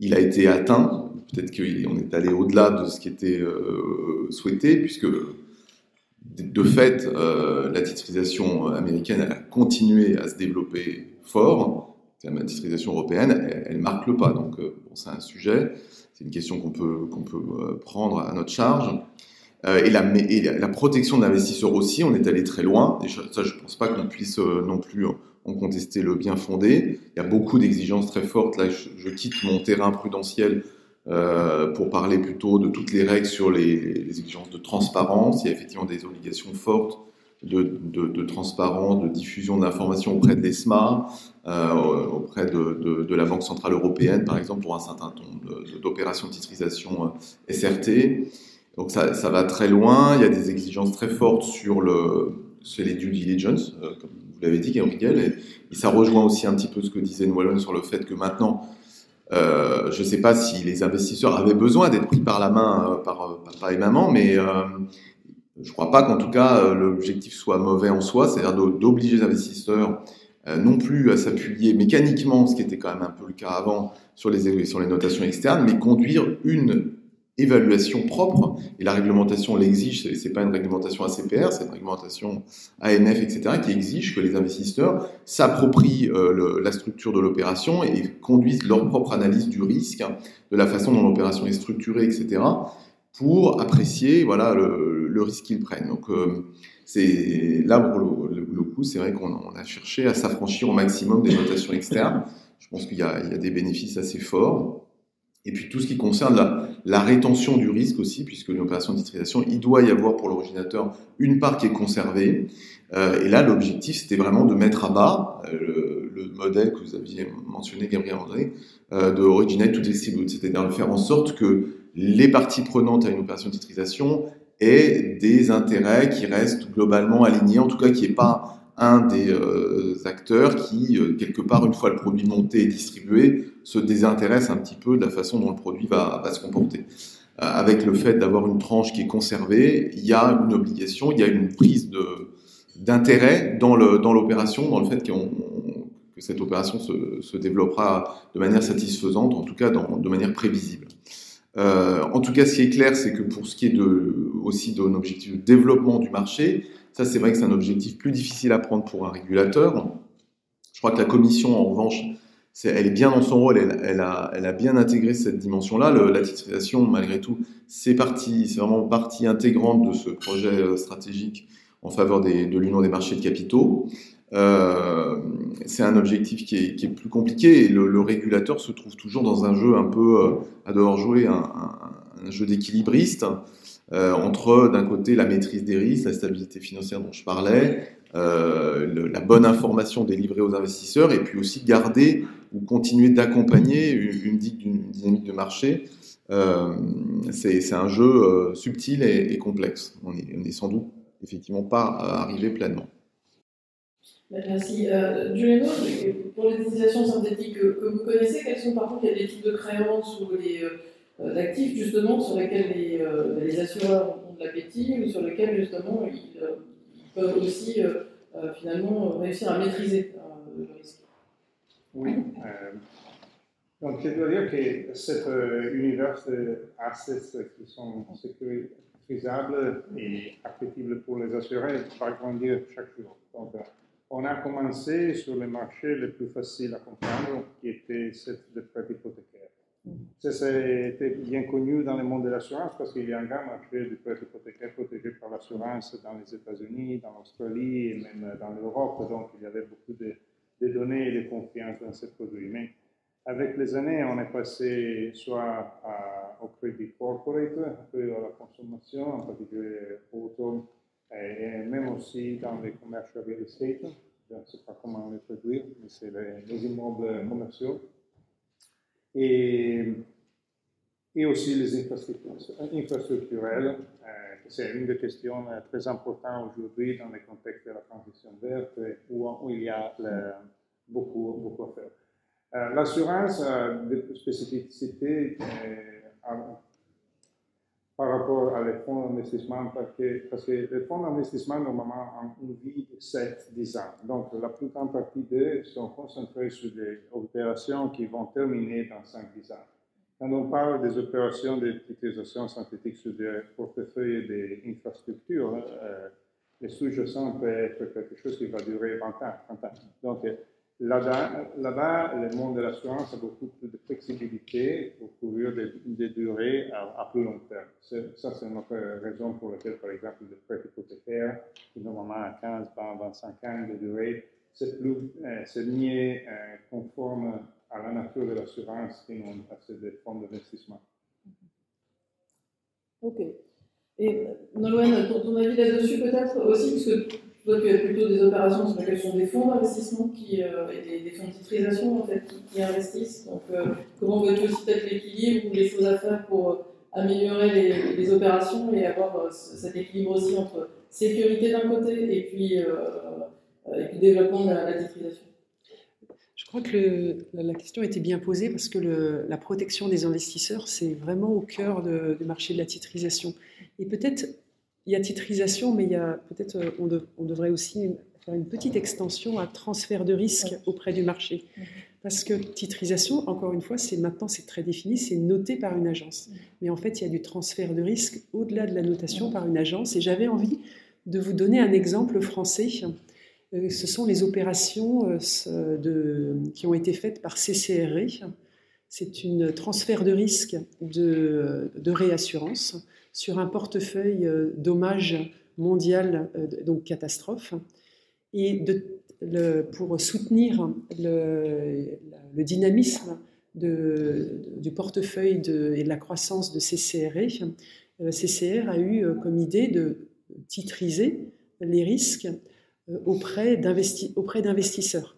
il a été atteint. Peut-être qu'on est allé au-delà de ce qui était euh, souhaité, puisque de fait, euh, la titrisation américaine a continué à se développer fort. La titrisation européenne, elle, marque le pas. Donc, euh, c'est un sujet. C'est une question qu'on peut, qu'on peut prendre à notre charge. Et, la, protection de l'investisseur aussi, on est allé très loin. Et ça, je ne pense pas qu'on puisse non plus en contester le bien fondé. Il y a beaucoup d'exigences très fortes. Là, je, quitte mon terrain prudentiel euh, pour parler plutôt de toutes les règles sur les, exigences de transparence. Il y a effectivement des obligations fortes de, transparence, de diffusion d'informations auprès de l'ESMA, euh, auprès de, la Banque Centrale Européenne, par exemple, pour un certain nombre d'opérations de titrisation euh, SRT. Donc ça, va très loin, il y a des exigences très fortes sur, le, sur les due diligence, comme vous l'avez dit, Gabriel, et, et, ça rejoint aussi un petit peu ce que disait Noël sur le fait que maintenant, euh, je ne sais pas si les investisseurs avaient besoin d'être pris par la main euh, par papa et maman, mais je ne crois pas qu'en tout cas euh, l'objectif soit mauvais en soi, c'est-à-dire d'obliger les investisseurs euh, non plus à s'appuyer mécaniquement, ce qui était quand même un peu le cas avant, sur les, sur les notations externes, mais conduire une évaluation propre, et la réglementation l'exige, c'est pas une réglementation ACPR, c'est une réglementation AMF, etc., qui exige que les investisseurs s'approprient euh, la structure de l'opération et conduisent leur propre analyse du risque, de la façon dont l'opération est structurée, etc., pour apprécier voilà le, risque qu'ils prennent. Donc euh, c'est là pour le, coup, c'est vrai qu'on a cherché à s'affranchir au maximum des notations externes. Je pense qu'il y, a des bénéfices assez forts. Et puis tout ce qui concerne la, la rétention du risque aussi, puisque une opération de titrisation, il doit y avoir pour l'originateur une part qui est conservée. Euh, et là, l'objectif, c'était vraiment de mettre à bas euh, le, le, modèle que vous aviez mentionné, Gabriel André, euh, de originate to distribute, c'est-à-dire de faire en sorte que les parties prenantes à une opération de titrisation aient des intérêts qui restent globalement alignés, en tout cas qui n'est pas un des euh, acteurs qui, euh, quelque part, une fois le produit monté et distribué, se désintéresse un petit peu de la façon dont le produit va, se comporter. Euh, avec le fait d'avoir une tranche qui est conservée, il y a une obligation, il y a une prise de d'intérêt dans dans l'opération, dans le fait que cette opération se, développera de manière satisfaisante, en tout cas de manière prévisible. En tout cas, ce qui est clair, c'est que pour ce qui est aussi d'un objectif de développement du marché, ça c'est vrai que c'est un objectif plus difficile à prendre pour un régulateur. Je crois que la Commission, en revanche, elle est bien dans son rôle, elle, a, bien intégré cette dimension-là. La titrisation, malgré tout, c'est vraiment partie intégrante de ce projet euh, stratégique en faveur de l'union des marchés de capitaux. Euh, c'est un objectif qui est, plus compliqué et le, régulateur se trouve toujours dans un jeu un peu euh, à devoir jouer un, jeu d'équilibriste entre d'un côté la maîtrise des risques, la stabilité financière dont je parlais, euh, la bonne information délivrée aux investisseurs et puis aussi garder ou continuer d'accompagner une, dynamique de marché. Euh, c'est un jeu subtil et, complexe. On n'est est sans doute effectivement pas arrivé pleinement. Merci. Euh, Juliano, pour les utilisations synthétiques que, que, vous connaissez, quels sont par contre les types de créances ou les euh, actifs justement sur lesquels les, euh, les, assureurs ont de l'appétit ou sur lesquels justement ils, euh, peuvent aussi finalement réussir à maîtriser le risque Oui. donc je dois dire que cet univers d'assets qui sont sécurisables et accessibles pour les assurés va grandir chaque jour. Donc, on a commencé sur les marchés les plus faciles à comprendre, qui était cette de prêt hypothécaire. Ça, c'était bien connu dans le monde de l'assurance parce qu'il y a un grand marché du prêt hypothécaire protégé par l'assurance dans les États-Unis, dans l'Australie et même dans l'Europe. Donc, il y avait beaucoup de, données et de confiance dans ces produits. Mais Avec les années, on est passé soit au crédit corporate, puis à la consommation, en particulier auto, et, même aussi dans les commercial real estate. Je ne sais pas comment le traduire, mais c'est les, immeubles commerciaux. Et, aussi les infrastructures infrastructurelles. Euh, c'est une des questions euh, très importantes aujourd'hui dans le contexte de la transition verte où, il y a beaucoup, beaucoup à faire. Euh, l'assurance spécificités euh, par rapport à les fonds d'investissement parce que, les fonds d'investissement normalement ont une vie de 7-10 ans. Donc la plus grande partie d'eux sont concentrés sur des opérations qui vont terminer dans 5-10 ans. Quand on parle des opérations d'utilisation synthétique sur des portefeuilles d'infrastructures, euh, les sous-jacents peuvent être quelque chose qui va durer 20 ans, 30 ans. Donc, Là-bas, le monde de l'assurance a beaucoup plus de flexibilité pour couvrir des, durées à, plus long terme. Ça, c'est notre raison pour laquelle, par exemple, le prêt hypothécaire, qui normalement a 15, 20, 25 ans de durée, c'est plus, euh, c'est mieux euh, conforme à la nature de l'assurance que non à des fonds d'investissement. Ok. Et Nolwenn, ton, ton avis là-dessus peut-être aussi, puisque y a plutôt des opérations sur lesquelles sont des fonds d'investissement qui, euh, et des, fonds de titrisation qui, investissent. Donc, euh, comment tu aussi peut-être l'équilibre ou les choses à faire pour euh, améliorer les, opérations et avoir cet équilibre aussi entre sécurité d'un côté et puis, développement de la, titrisation je crois que la question était bien posée parce que la protection des investisseurs, c'est vraiment au cœur du marché de la titrisation. Et peut-être il y a titrisation, mais il y a peut-être euh, on, on, devrait aussi faire une petite extension à transfert de risque auprès du marché. Mhm. Parce que titrisation, encore une fois, c'est maintenant c'est très défini, c'est noté par une agence. Mhm. Mais en fait, il y a du transfert de risque au-delà de la notation par une agence. Et j'avais envie de vous donner un exemple français. Euh, ce sont les opérations euh, de, qui ont été faites par CCRE. C'est une transfert de risque de, de réassurance sur un portefeuille euh, dommages mondial, euh, donc catastrophe, et de, pour soutenir le, dynamisme du portefeuille et de la croissance de CCRE, euh, CCR a eu comme idée de titriser les risques auprès d'investisseurs.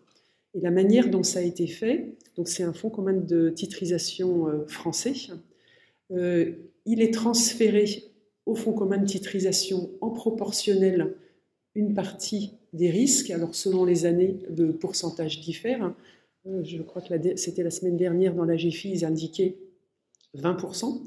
Et la manière dont ça a été fait, donc c'est un fonds commun de titrisation français, il est transféré au fonds commun de titrisation en proportionnel une partie des risques. Alors selon les années, le pourcentage diffère. Euh, je crois que c'était la semaine dernière dans la GFI, ils indiquaient 20%.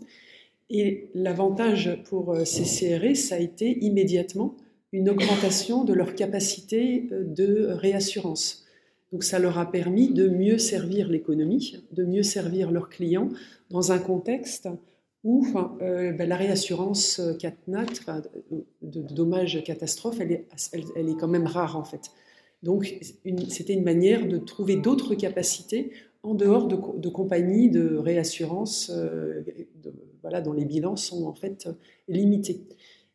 Et l'avantage pour euh, ces CRE, ça a été immédiatement une augmentation de leur capacité euh, de réassurance. Donc ça leur a permis de mieux servir l'économie, de mieux servir leurs clients dans un contexte où euh, ben, la réassurance euh, CatNat, de, dommages catastrophes, elle est, elle, est, quand même rare en fait. Donc c'était une manière de trouver d'autres capacités en dehors de, compagnies de réassurance euh, voilà, dont les bilans sont en fait limités.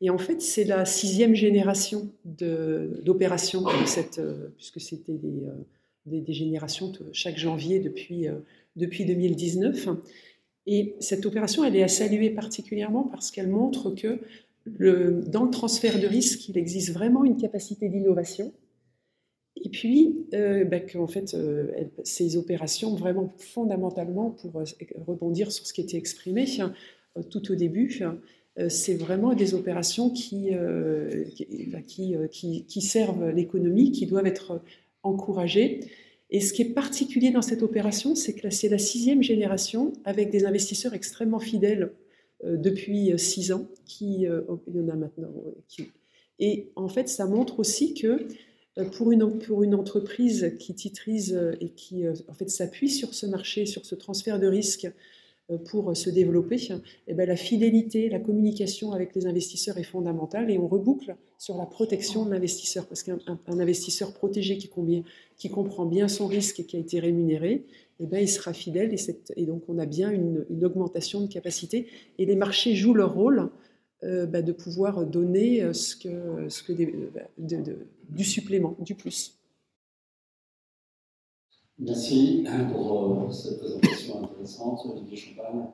Et en fait, c'est la sixième génération d'opérations, puisque c'était des, des, des, générations chaque janvier depuis, depuis 2019. Et cette opération, elle est à saluer particulièrement parce qu'elle montre que dans le transfert de risque, il existe vraiment une capacité d'innovation. Et puis, euh, bah, fait, euh, ces opérations, vraiment fondamentalement, pour euh, rebondir sur ce qui était exprimé hein, tout au début, c'est vraiment des opérations bah, qui servent l'économie, qui doivent être encouragées et ce qui est particulier dans cette opération, c'est que c'est la sixième génération avec des investisseurs extrêmement fidèles euh, depuis euh, six ans, qui, euh, il y en a maintenant. et en fait, ça montre aussi que pour une, pour une entreprise qui titrise et qui en fait s'appuie sur ce marché, sur ce transfert de risque pour se développer, eh ben, la fidélité, la communication avec les investisseurs est fondamentale et on reboucle sur la protection de l'investisseur parce qu'un investisseur protégé qui, comprend bien son risque et qui a été rémunéré, eh ben, il sera fidèle et, donc on a bien une, augmentation de capacité et les marchés jouent leur rôle euh, bah, de pouvoir donner euh, du supplément, du plus. Merci pour cette présentation intéressante, Olivier Champagne,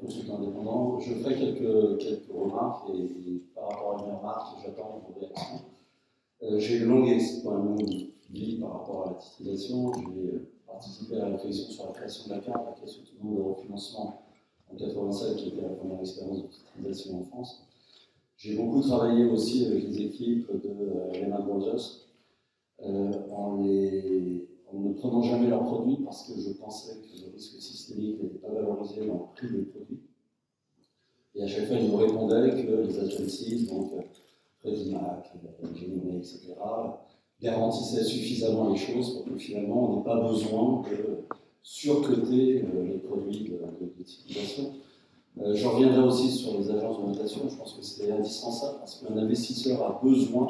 consultant indépendant. Je ferai quelques, quelques remarques et, par rapport à mes remarques, j'attends vos réactions. J'ai une longue, vie par rapport à la titrisation. J'ai participé à la réflexion sur la création de la carte, la caisse autonome de refinancement en 87, qui était la première expérience de titrisation en France. J'ai beaucoup travaillé aussi avec les équipes de euh, Lehman Brothers euh, en, les, ne prenant jamais leurs produits parce que je pensais que le risque systémique n'était pas valorisé dans le prix des produits. Et à chaque fois, ils me répondaient que les agencies, donc Freddie Mac, Ginny etc., garantissaient suffisamment les choses pour que finalement on n'ait pas besoin de surcoter euh, les produits de, de, euh, je reviendrai aussi sur les agences de notation. Je pense que c'est indispensable parce qu'un investisseur a besoin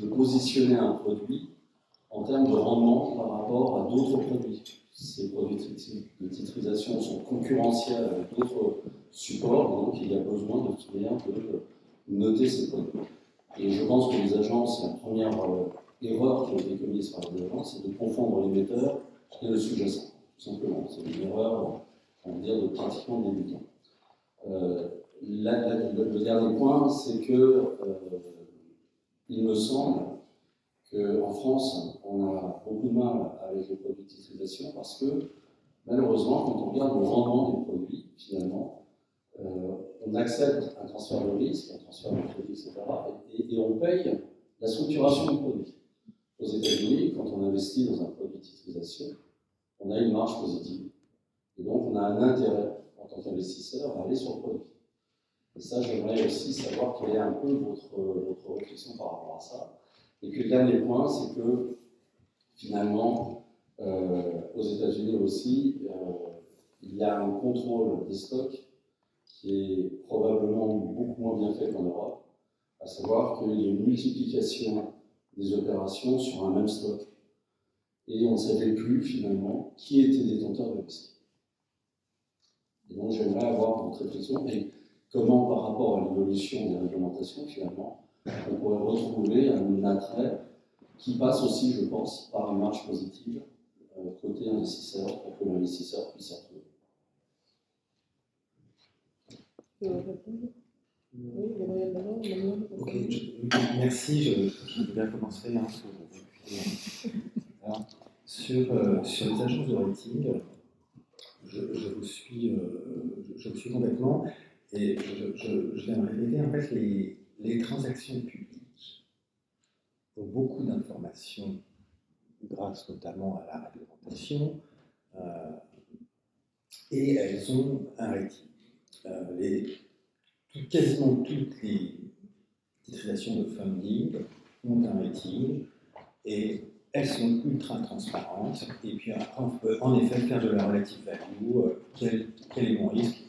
de positionner un produit en termes de rendement par rapport à d'autres produits. Ces produits de titrisation sont concurrentiels avec d'autres supports, donc il y a besoin de toute de noter ces produits. Et je pense que les agences, la première euh, erreur qui a été commise par les agences, c'est de confondre l'émetteur et le sous-jacent, tout simplement. C'est une erreur, on va dire, de pratiquement débutant. Euh, le, dernier point, c'est que euh, il me semble qu'en France, on a beaucoup de mal avec les produits de titrisation parce que malheureusement, quand on regarde le rendement des produits, finalement, euh, on accepte un transfert de risque, un transfert de crédit, etc. Et, on paye la structuration du produit. Aux États-Unis, quand on investit dans un produit de titrisation, on a une marge positive. Et donc, on a un intérêt tant qu'investisseur à aller sur le produit. Et ça, j'aimerais aussi savoir quelle est un peu votre, votre réflexion par rapport à ça. Et puis le dernier point, c'est que finalement, euh, aux États-Unis aussi, euh, il y a un contrôle des stocks qui est probablement beaucoup moins bien fait qu'en Europe, à savoir qu'il y a une multiplication des opérations sur un même stock. Et on ne savait plus finalement qui était détenteur de risque. Et donc j'aimerais avoir votre réflexion et comment par rapport à l'évolution des réglementations finalement, on pourrait retrouver un attrait qui passe aussi, je pense, par une marche positive euh, côté investisseur pour que l'investisseur puisse y retrouver. Ok, merci. Je, vais commencer hein, sur, euh, sur les agences de rating je, vous suis, euh, je, vous suis complètement. Et je, vais me répéter, en fait, les, les transactions publiques ont beaucoup d'informations grâce notamment à la réglementation, euh, et elles ont un rating. Euh, quasiment toutes les titulations de funding ont un rating, et elles sont ultra transparentes, et puis on peut en effet faire de la relative value, euh, quel, quel, est mon risque,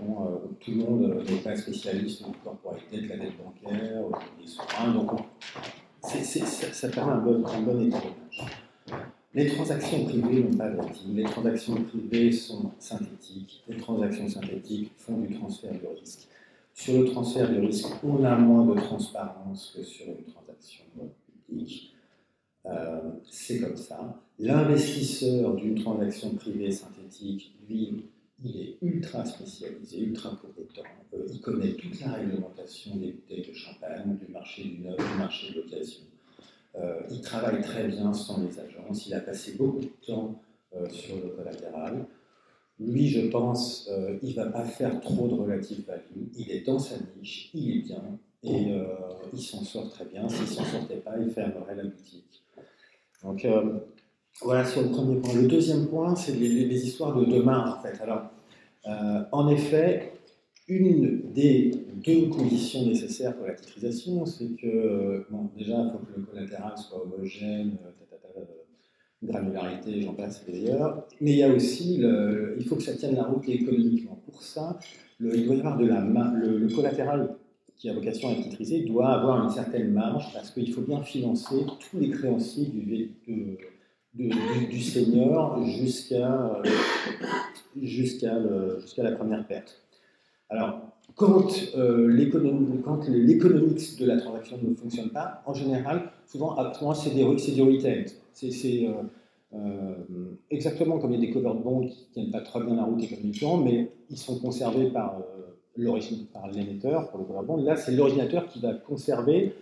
euh, tout le monde euh, n'est pas spécialiste du corporate de la dette bancaire, des soins, donc ça, permet un bon, un Les transactions privées n'ont pas rating, les transactions privées sont synthétiques, les transactions synthétiques font du transfert de risque. Sur le transfert de risque, on a moins de transparence que sur une transaction publique. Euh, c'est comme ça. L'investisseur d'une transaction privée synthétique, lui, il est ultra spécialisé, ultra compétent. Euh, il connaît toute la réglementation des bouteilles de champagne, du marché du neuf, du marché de l'occasion. Euh, il travaille très bien sans les agences. Il a passé beaucoup de temps sur le collatéral. Lui, je pense, il ne va pas faire trop de relative value. Il est dans sa niche, il est bien et il s'en sort très bien. S'il ne s'en sortait pas, il fermerait la boutique. Donc euh, voilà sur le premier point. Le deuxième point, c'est les, histoires de demain, en fait. Alors, euh, en effet, une des deux conditions nécessaires pour la titrisation, c'est que, bon, déjà, il faut que le collatéral soit homogène, euh, granularité, j'en passe d'ailleurs, mais il y a aussi, il faut que ça tienne la route économiquement. Pour ça, le, il doit avoir de la le, le collatéral qui a vocation à être titrisé doit avoir une certaine marge parce qu'il faut bien financer tous les créanciers du, du, senior jusqu'à jusqu'à jusqu'à la première perte. Alors, quand euh, l'économie de la transaction ne fonctionne pas, en général, souvent, c'est du retail. C'est, euh, exactement comme il y a des covered bonds qui ne tiennent pas très bien la route économiquement, mais ils sont conservés par par l'émetteur pour le covered bond. Là, c'est l'originateur qui va conserver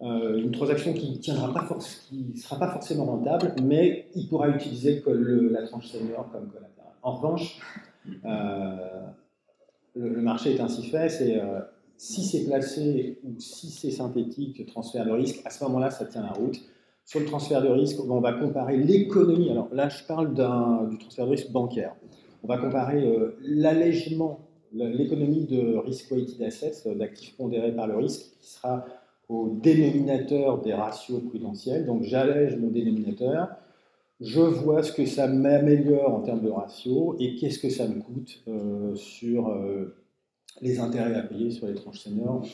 euh, une transaction qui ne sera pas forcément rentable, mais il pourra utiliser la tranche senior comme collatéral. En revanche, euh, le, marché est ainsi fait, c'est euh, si c'est placé ou si c'est synthétique, transfert de risque, à ce moment-là, ça tient la route. Sur le transfert de risque, on va comparer l'économie. Alors là, je parle du transfert de risque bancaire. On va comparer l'allègement, l'économie de risk-weighted assets, d'actifs pondérés par le risque, qui sera au dénominateur des ratios prudentiels. Donc j'allège mon dénominateur, je vois ce que ça m'améliore en termes de ratio et qu'est-ce que ça me coûte euh, sur euh, les intérêts à payer sur les tranches seniors.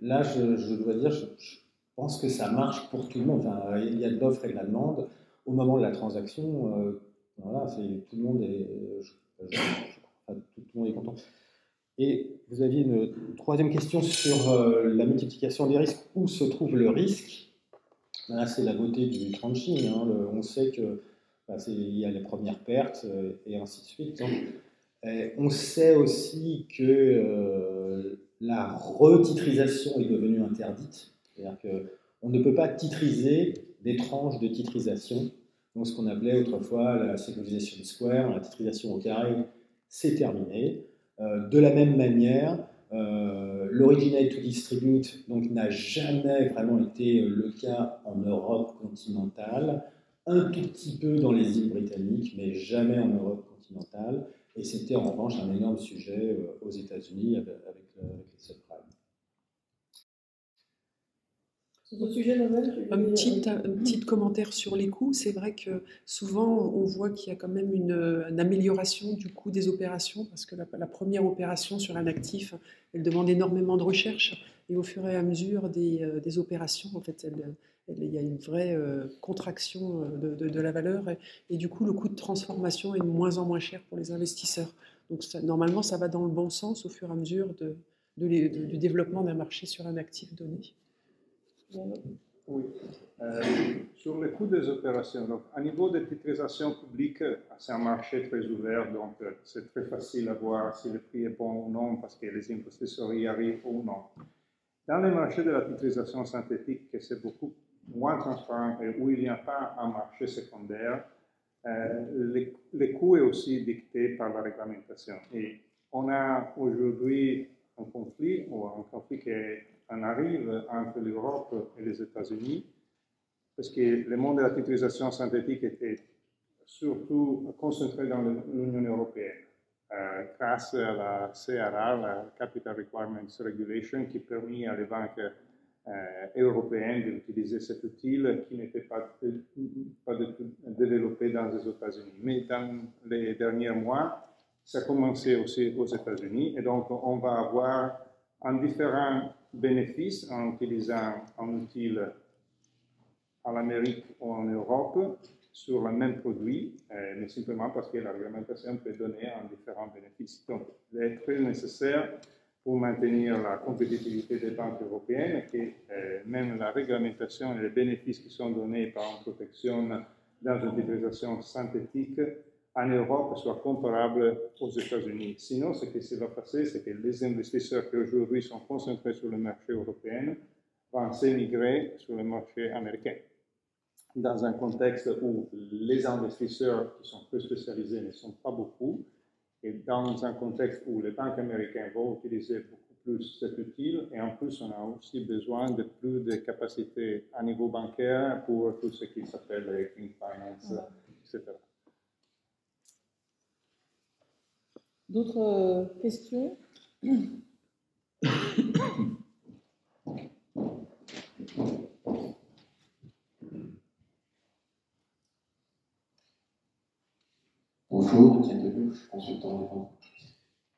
Là, je, dois dire, je, pense que ça marche pour tout le monde. il y a de l'offre et de la demande. Au moment de la transaction, euh, voilà, tout le monde est, tout le monde est content. Et vous aviez une troisième question sur euh, la multiplication des risques. Où se trouve le risque? Là, c'est la beauté du tranching. On sait que bah, y a les premières pertes euh, et ainsi de suite. Hein. on sait aussi que euh, la retitrisation est devenue interdite. C'est-à-dire qu'on ne peut pas titriser des tranches de titrisation. Donc, ce qu'on appelait autrefois la sécurisation square, la titrisation au carré, c'est terminé. Euh, de la même manière, euh, l'originate to distribute n'a jamais vraiment été le cas en Europe continentale, un tout petit peu dans les îles britanniques, mais jamais en Europe continentale. Et c'était en revanche un énorme sujet euh, aux États-Unis avec, les Un petit, un petit commentaire sur les coûts. C'est vrai que souvent, on voit qu'il y a quand même une, amélioration du coût des opérations, parce que la, première opération sur un actif, elle demande énormément de recherche, et au fur et à mesure des, euh, des opérations, en fait, il y a une vraie euh, contraction euh, de, de, la valeur, et, du coup, le coût de transformation est de moins en moins cher pour les investisseurs. Donc, normalement, ça va dans le bon sens au fur et à mesure de, du développement d'un marché sur un actif donné. Oui. Euh, sur le coût des opérations, donc, à niveau de titrisation publique, c'est un marché très ouvert, donc euh, c'est très facile à voir si le prix est bon ou non, parce que les investisseurs y arrivent ou non. Dans le marché de la titrisation synthétique, c'est beaucoup moins transparent et où il n'y a pas un marché secondaire, euh, le, le coût est aussi dicté par la réglementation. Et on a aujourd'hui un conflit, ou un conflit qui est on arrive entre l'Europe et les États-Unis, parce que le monde de la titrisation synthétique était surtout concentré dans l'Union européenne, euh, grâce à la CRA, la Capital Requirements Regulation, qui permet à les banques euh, européennes d'utiliser cet outil qui n'était pas, pas développé dans les États-Unis. Mais dans les derniers mois, ça a commencé aussi aux États-Unis, et donc on va avoir un différent bénéfice en utilisant un outil en Amérique ou en Europe sur le même produit, euh, mais simplement parce que la réglementation peut donner un différent bénéfice. Donc, il est très nécessaire pour maintenir la compétitivité des banques européennes que euh, même la réglementation et les bénéfices qui sont donnés par une protection dans une synthétique en Europe soit comparable aux États-Unis. Sinon, ce qui se va passer, c'est que les investisseurs qui aujourd'hui sont concentrés sur le marché européen vont s'émigrer sur le marché américain. Dans un contexte où les investisseurs qui sont plus spécialisés ne sont pas beaucoup, et dans un contexte où les banques américaines vont utiliser beaucoup plus cet outil, et en plus on a aussi besoin de plus de capacités à niveau bancaire pour tout ce qui s'appelle clean finance, etc. D'autres euh, questions? Bonjour, Étienne Deluche, consultant.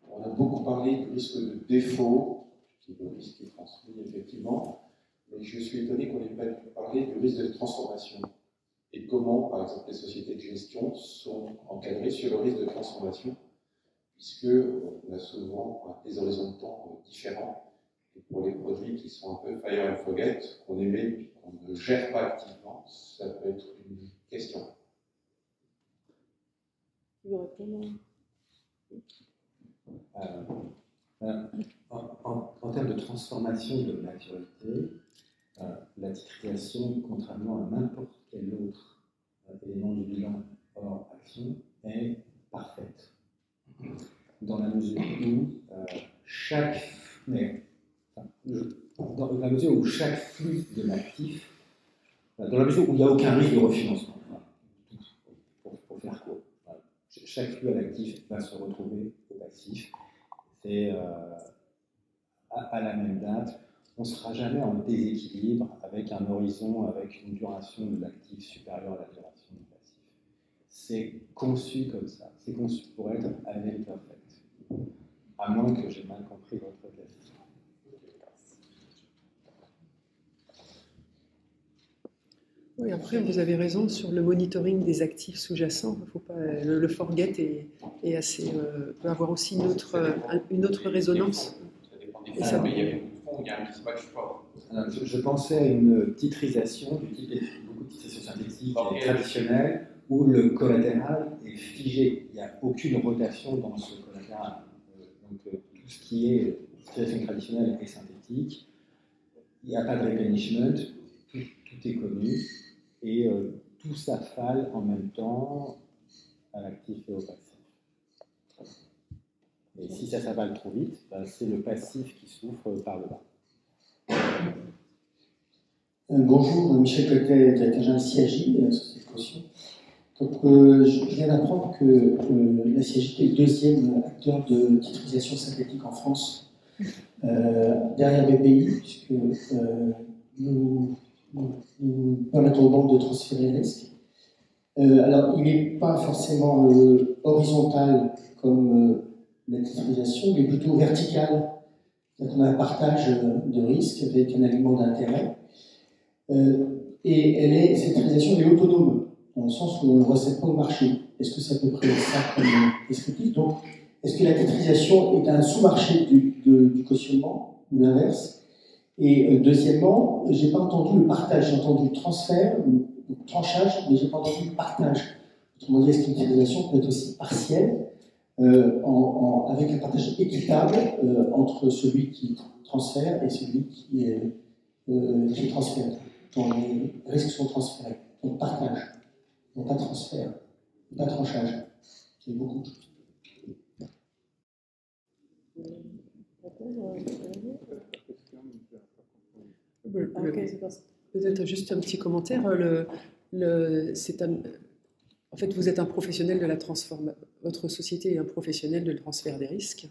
On a beaucoup parlé du risque de défaut, qui est le risque qui est transmis effectivement, mais je suis étonné qu'on n'ait pas parlé du risque de transformation et comment, par exemple, les sociétés de gestion sont encadrées sur le risque de transformation puisqu'on a souvent des horizons de temps différents. Et pour les produits qui sont un peu fire and forget, qu'on émet et qu'on ne gère pas activement, ça peut être une question. veut répondre? En, termes de transformation de maturité, la titrisation, contrairement à n'importe quel autre élément du bilan hors action, est parfaite. Dans la mesure où chaque, mais, dans la mesure où chaque flux de l'actif, dans la mesure où il n'y a aucun risque de refinancement, pour, faire court, chaque flux à l'actif va se retrouver au passif. C'est euh, à, la même date, on ne sera jamais en déséquilibre avec un horizon, avec une duration de l'actif supérieure à la duration. C'est conçu comme ça, c'est conçu pour être avec perfect à moins que j'ai mal compris votre question. Oui, après, vous avez raison sur le monitoring des actifs sous-jacents. Faut pas, le, forget est, assez, euh, peut avoir aussi une autre, une autre résonance. Ça dépend des fonds, mais il y a beaucoup de fonds, il y a un mismatch fort. je, pensais à une titrisation, du type, beaucoup de titrisation synthétique traditionnelle, où le collatéral est figé. Il n'y a aucune rotation dans ce collatéral. Donc euh, tout ce qui est situation traditionnelle et synthétique, il n'y a pas de replenishment, tout, est connu, et euh, tout s'affale en même temps à l'actif et au passif. Et si ça s'avale trop vite, ben, c'est le passif qui souffre par le bas. Euh, bonjour, Michel Cotet, directeur général CIAJ, de caution. Donc, euh, je viens d'apprendre que euh, la CIAGT est le deuxième acteur de titrisation synthétique en France, euh, derrière BPI, puisque nous, nous, permettons aux banques de transférer les risques. alors, il n'est pas forcément horizontal comme la titrisation, il est plutôt vertical. On a un partage de risques avec un aliment d'intérêt. et elle est, cette titrisation est autonome dans le sens où on ne recèle pas au marché. Est-ce que c'est à peu près ça comme descriptif Donc, est-ce que la titrisation est un sous-marché du, cautionnement ou l'inverse? Et euh, deuxièmement, j'ai pas entendu le partage, j'ai entendu transfert, le tranchage, mais j'ai pas entendu le partage. Autrement dit, est-ce qu'une titrisation peut être aussi partielle euh, avec un partage équitable euh, entre celui qui transfère et celui qui, qui transfère, dont les risques sont transférés. Donc partage pas de transfert, pas de tranchage. C'est beaucoup. Peut-être juste un petit commentaire. En fait, vous êtes un professionnel de la transformation. Votre société est un professionnel de transfert des risques.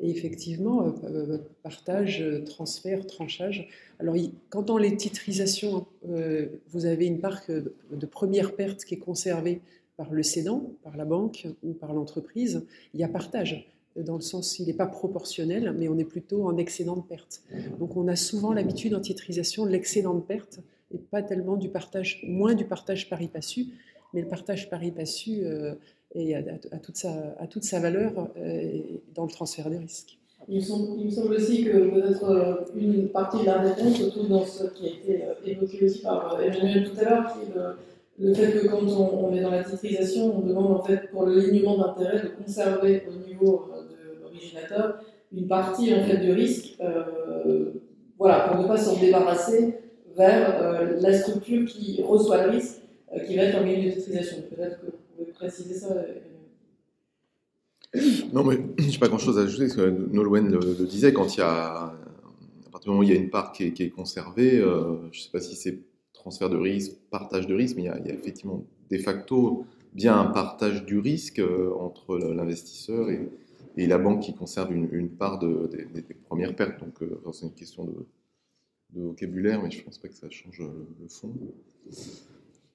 Et effectivement, euh, euh, partage, transfert, tranchage. Alors, quand dans les titrisations, euh, vous avez une part de première perte qui est conservée par le cédant, par la banque ou par l'entreprise, il y a partage dans le sens il n'est pas proportionnel, mais on est plutôt en excédent de perte. Donc on a souvent l'habitude en titrisation de l'excédent de perte et pas tellement du partage, moins du partage pari passu, mais le partage pari passu et à, toute, sa, valeur euh, dans le transfert des risques. Il me, semble, aussi que peut-être euh, une partie de la réponse se trouve dans ce qui a été euh, évoqué aussi par Emmanuel tout à l'heure, qui est le, fait que quand on, est dans la titrisation, on demande en fait pour le lignement d'intérêt de conserver au niveau de l'originateur une partie en fait du risque, voilà, pour ne pas s'en débarrasser vers la structure qui reçoit le risque, qui va être en milieu de titrisation. Peut-être que préciser ça euh, Non, mais je n'ai pas grand-chose à ajouter, parce que Nolwenn le, disait, quand il y a, à partir du moment où il y a une part qui est, conservée, euh, je ne sais pas si c'est transfert de risque, partage de risque, mais il y, a, effectivement de facto bien un partage du risque euh, entre l'investisseur et, la banque qui conserve une, part de, des, premières pertes. Donc, c'est une question de, vocabulaire, mais je ne pense pas que ça change le fond.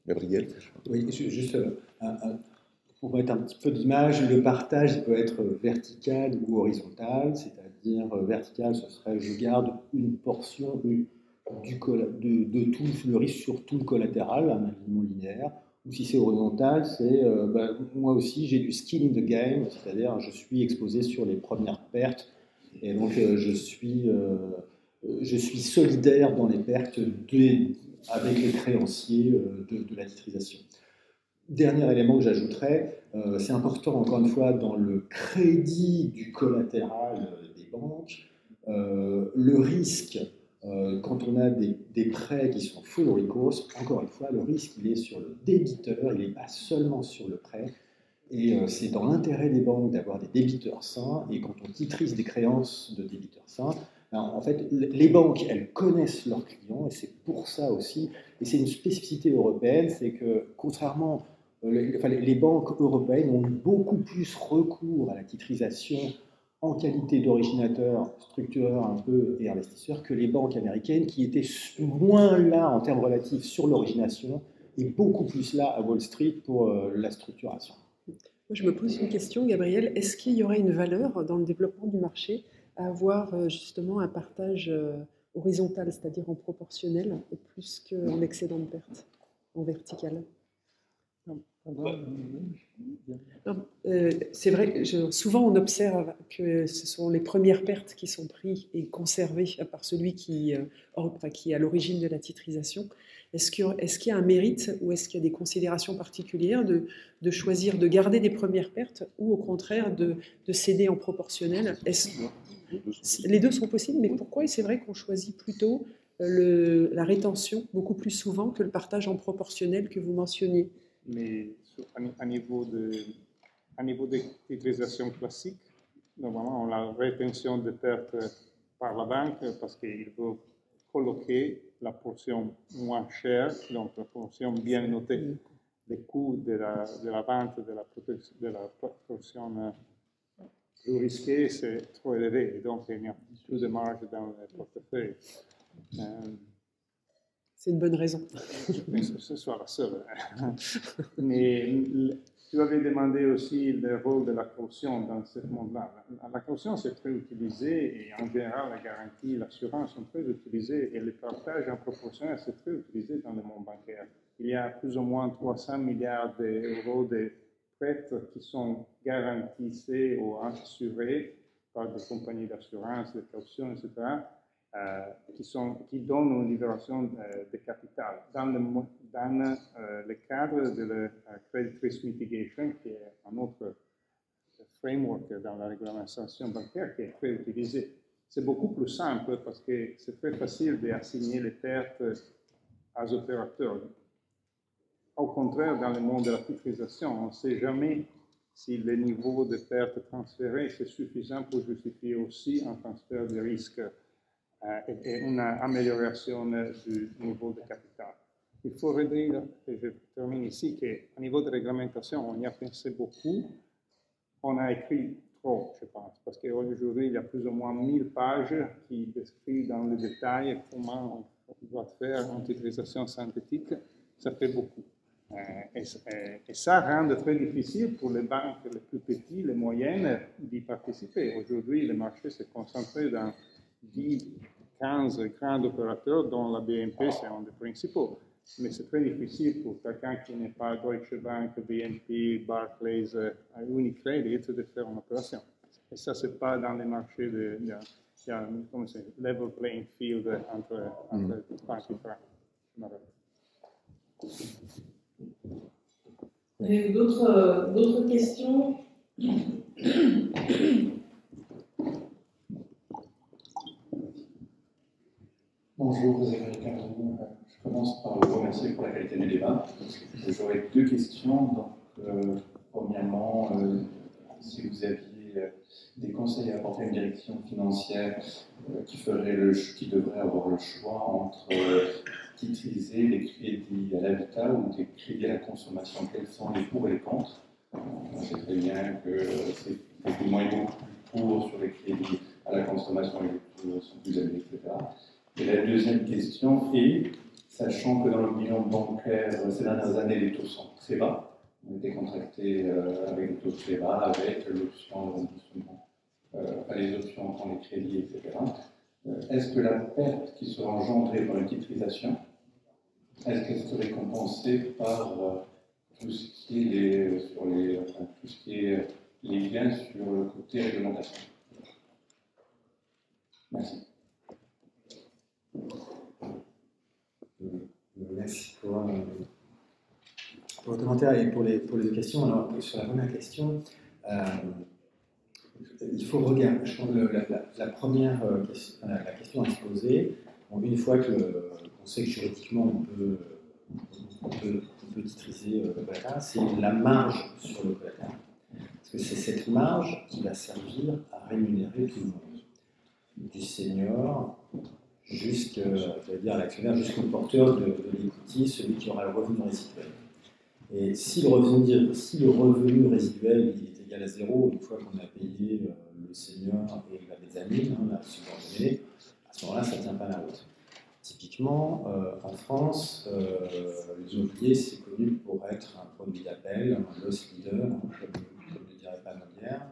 Gabriel Oui, juste pour mettre un petit peu d'image, le partage peut être vertical ou horizontal, c'est-à-dire euh, vertical, ce serait je garde une portion de, tout le risque sur tout le collatéral, un alignement linéaire, ou si c'est horizontal, c'est euh, bah, moi aussi j'ai du skin in the game, c'est-à-dire je suis exposé sur les premières pertes, et donc euh, je, suis, solidaire dans les pertes avec les créanciers de la titrisation. Dernier élément que j'ajouterais, euh, c'est important encore une fois dans le crédit du collatéral des banques, le risque quand on a des, des, prêts qui sont full recourse, encore une fois, le risque il est sur le débiteur, il n'est pas seulement sur le prêt. Et c'est dans l'intérêt des banques d'avoir des débiteurs sains. Et quand on titrise des créances de débiteurs sains, en fait, les banques, elles connaissent leurs clients, et c'est pour ça aussi, et c'est une spécificité européenne, c'est que contrairement, euh, les, banques européennes ont eu beaucoup plus recours à la titrisation en qualité d'originateur, structureur un peu et investisseur que les banques américaines qui étaient moins là en termes relatifs sur l'origination et beaucoup plus là à Wall Street pour euh, la structuration. Je me pose une question, Gabriel. Est-ce qu'il y aurait une valeur dans le développement du marché à avoir euh, justement un partage horizontal, c'est-à-dire en proportionnel, plus qu'en excédent de perte, en vertical? Euh, c'est vrai, je, souvent on observe que ce sont les premières pertes qui sont prises et conservées par celui qui, qui est à l'origine de la titrisation. Est-ce qu'il est y a un mérite ou est-ce qu'il y a des considérations particulières de, de, choisir de garder des premières pertes ou au contraire de, de céder en proportionnel? Les deux sont possibles, mais pourquoi? C'est vrai qu'on choisit plutôt euh, le, la rétention beaucoup plus souvent que le partage en proportionnel que vous mentionniez Mais à niveau de, à niveau classique, normalement, on la rétention de pertes par la banque parce qu'il veut coloquer la portion moins chère, donc la portion bien notée des coûts de la, de la vente de la, de la portion plus risqué, c'est trop élevé. Donc, il y a plus de marge dans le portefeuille. Euh, c'est une bonne raison. ce la seule. Mais tu avais demandé aussi le rôle de la caution dans ce monde-là. La caution, c'est très utilisé et en général, la garantie, l'assurance sont très utilisées et le partage en proportionnel, c'est très utilisé dans le monde bancaire. Il y a plus ou moins 300 milliards d'euros de qui sont garantis ou assurés par des compagnies d'assurance, de caution, etc., qui, sont, qui donnent une libération euh, de capital dans le, le cadre de la credit risk mitigation, qui est un autre framework dans la réglementation bancaire qui est très utilisé. C'est beaucoup plus simple parce que c'est très facile d'assigner les pertes aux opérateurs au contraire, dans le monde de la titrisation, on ne sait jamais si le niveau de perte transférée est suffisant pour justifier aussi un transfert de risque et, une amélioration du niveau de capital. Il faut redire, et je termine ici, qu'au niveau de réglementation, on y a pensé beaucoup. On a écrit trop, je pense, parce qu'aujourd'hui, il y a plus ou moins 1000 pages qui décrivent dans le détail comment on doit faire une titrisation synthétique. Ça fait beaucoup. Euh, et, ça rend très difficile pour les banques les plus petites, les moyennes, d'y participer. Aujourd'hui, le marché s'est concentré dans 10, 15 grands opérateurs, dont la BNP, c'est un des principaux. Mais c'est très difficile pour quelqu'un qui n'est pas Deutsche Bank, BNP, Barclays, euh, Unicredit de faire une opération. Et ça, c'est pas dans les marchés de, de, de level playing field entre, entre mm. différentes. Avez-vous d'autres, euh, d'autres questions Bonjour, Je commence par vous remercier pour la qualité du débat. J'aurais deux questions. Euh, premièrement, euh, si vous aviez des conseils à apporter à une direction financière qui, devrait avoir le choix entre utiliser les crédits à l'habitat ou des crédits à la consommation? Quels sont les pour et les contre? On sait très bien que c'est beaucoup moins beaucoup plus pour sur les crédits à la consommation et les taux sont plus élevés, etc. Et la deuxième question est, sachant que dans le bilan bancaire, ces dernières années, les taux sont très bas, on été contracté euh, avec des taux très bas, avec l'option euh, les options en les crédits, etc. Euh, est-ce que la perte qui sera engendrée par une titrisation, est-ce qu'elle serait compensée par euh, tout ce qui est les, sur tout ce qui est les liens sur le côté réglementation Merci. Et pour les, questions. Alors, sur la première question, euh, il faut regarder. Je pense que la, première euh, question, la question à se poser, une fois qu'on sait que juridiquement on peut, on peut, titriser le collatéral, c'est la marge sur le collatéral. Parce que c'est cette marge qui va servir à rémunérer tout le monde, du senior jusqu'à l'actionnaire, jusqu'au porteur de, de celui qui aura le revenu résiduel. Et si le revenu, si le revenu résiduel est égal à zéro, une fois qu'on a payé euh, le senior et la mezzanine, hein, la subordonnée, à ce moment-là, ça ne tient pas la route. Typiquement, euh, en France, euh, l'immobilier, c'est connu pour être un produit d'appel, un loss leader, hein, comme, ne dirait pas hier.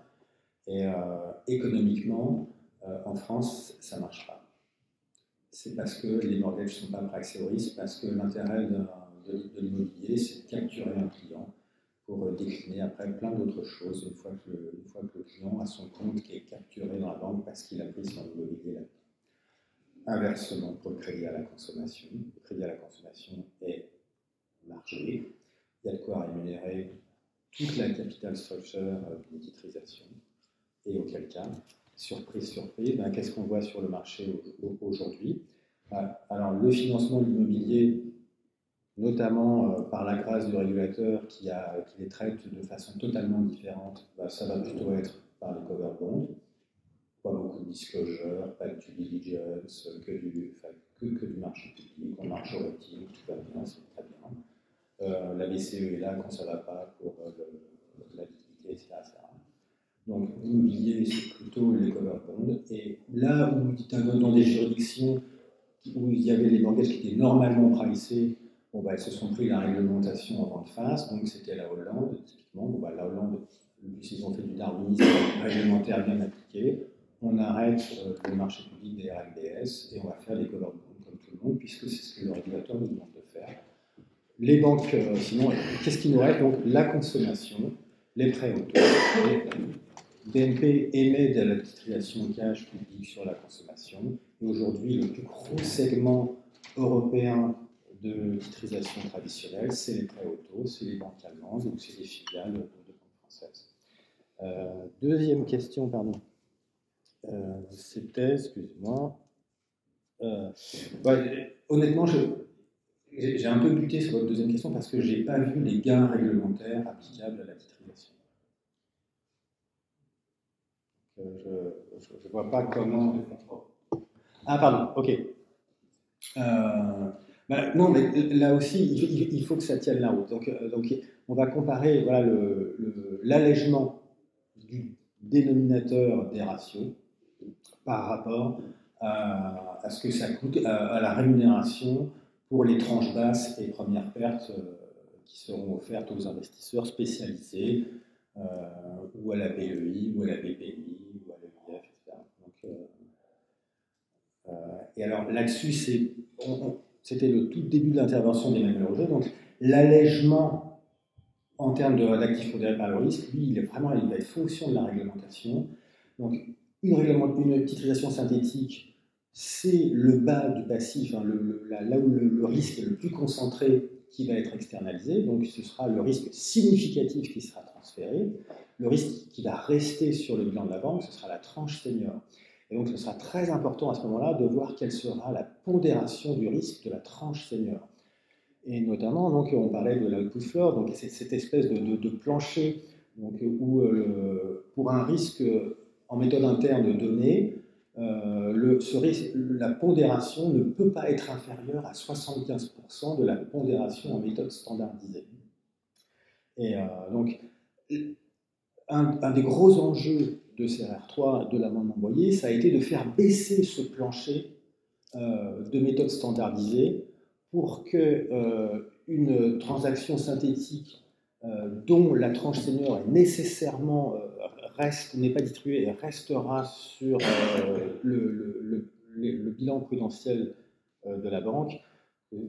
Et euh, économiquement, en France, ça ne marche pas. C'est parce que les mortgages ne sont pas risque, parce que l'intérêt de, l'immobilier, c'est capturer un client pour décliner après plein d'autres choses une fois, que le, une fois que le client a son compte qui est capturé dans la banque parce qu'il a pris son immobilier là Inversement, pour le crédit à la consommation, le crédit à la consommation est margé. Il y a de quoi rémunérer toute la capital structure de titrisation. Et auquel cas, surprise, surprise, ben, qu'est-ce qu'on voit sur le marché aujourd'hui? Ben, Alors, le financement de l'immobilier, notamment euh, par la grâce du régulateur qui, les traite de façon totalement différente, ben, ça va plutôt être par les cover bonds pas beaucoup de disclosure, pas de due diligence, que du, que, que, du marché public, on marche au routine, tout va bien, c'est très bien. Euh, la BCE est là quand ça ne va pas pour euh, la liquidité, etc., Donc l'immobilier, c'est plutôt les cover bonds. Et là où dans des juridictions où il y avait les banquettes qui étaient normalement pricées, bon, bah, elles se sont pris la réglementation en vente face, donc c'était la Hollande, typiquement. Bon, bah, la Hollande, ils ont fait du darwinisme réglementaire bien appliqué on arrête euh, le marché public des RMBS et on va faire des cover comme tout le monde, puisque c'est ce que le régulateur nous demande de faire. Les banques, euh, sinon, qu'est-ce qui nous reste? Donc la consommation, les prêts auto. BNP émet de la titrisation cash publique sur la consommation. Et aujourd'hui, le plus gros segment européen de titrisation traditionnelle, c'est les prêts auto, c'est les banques allemandes, donc c'est les filiales de, banques françaises. Euh, deuxième question, pardon. Euh, c'était, excuse-moi. Euh, honnêtement, j'ai un peu buté sur votre deuxième question parce que je n'ai pas vu les gains réglementaires applicables à la titrisation. Je ne vois pas comment. Ah, pardon, ok. Bah, non, mais là aussi, il, faut que ça tienne la route. Donc, donc on va comparer l'allègement du dénominateur des ratios par rapport à, ce que ça coûte, à, la rémunération pour les tranches basses et premières pertes euh, qui seront offertes aux investisseurs spécialisés euh, ou à la BEI ou à la BPI ou à l'EIF, etc. Euh, et alors là-dessus, c'était le tout début de l'intervention d'Emmanuel Roger. Donc l'allègement en termes d'actifs modérés par le risque, lui, il est vraiment il va fonction de la réglementation. Donc une, une titrisation synthétique, c'est le bas du passif, hein, là où le, risque est le plus concentré qui va être externalisé. Donc ce sera le risque significatif qui sera transféré. Le risque qui va rester sur le bilan de la banque, ce sera la tranche senior. Et donc ce sera très important à ce moment-là de voir quelle sera la pondération du risque de la tranche senior. Et notamment, donc, on parlait de l'output floor, donc cette espèce de, plancher donc, où euh, pour un risque en méthode interne données, euh, la pondération ne peut pas être inférieure à 75% de la pondération en méthode standardisée. Et euh, donc, un, des gros enjeux de CRR3, de l'amendement Boyer, ça a été de faire baisser ce plancher euh, de méthode standardisée pour que une transaction synthétique dont la tranche senior est nécessairement reste, n'est pas distribué et restera sur euh, le, le, bilan prudentiel euh, de la banque,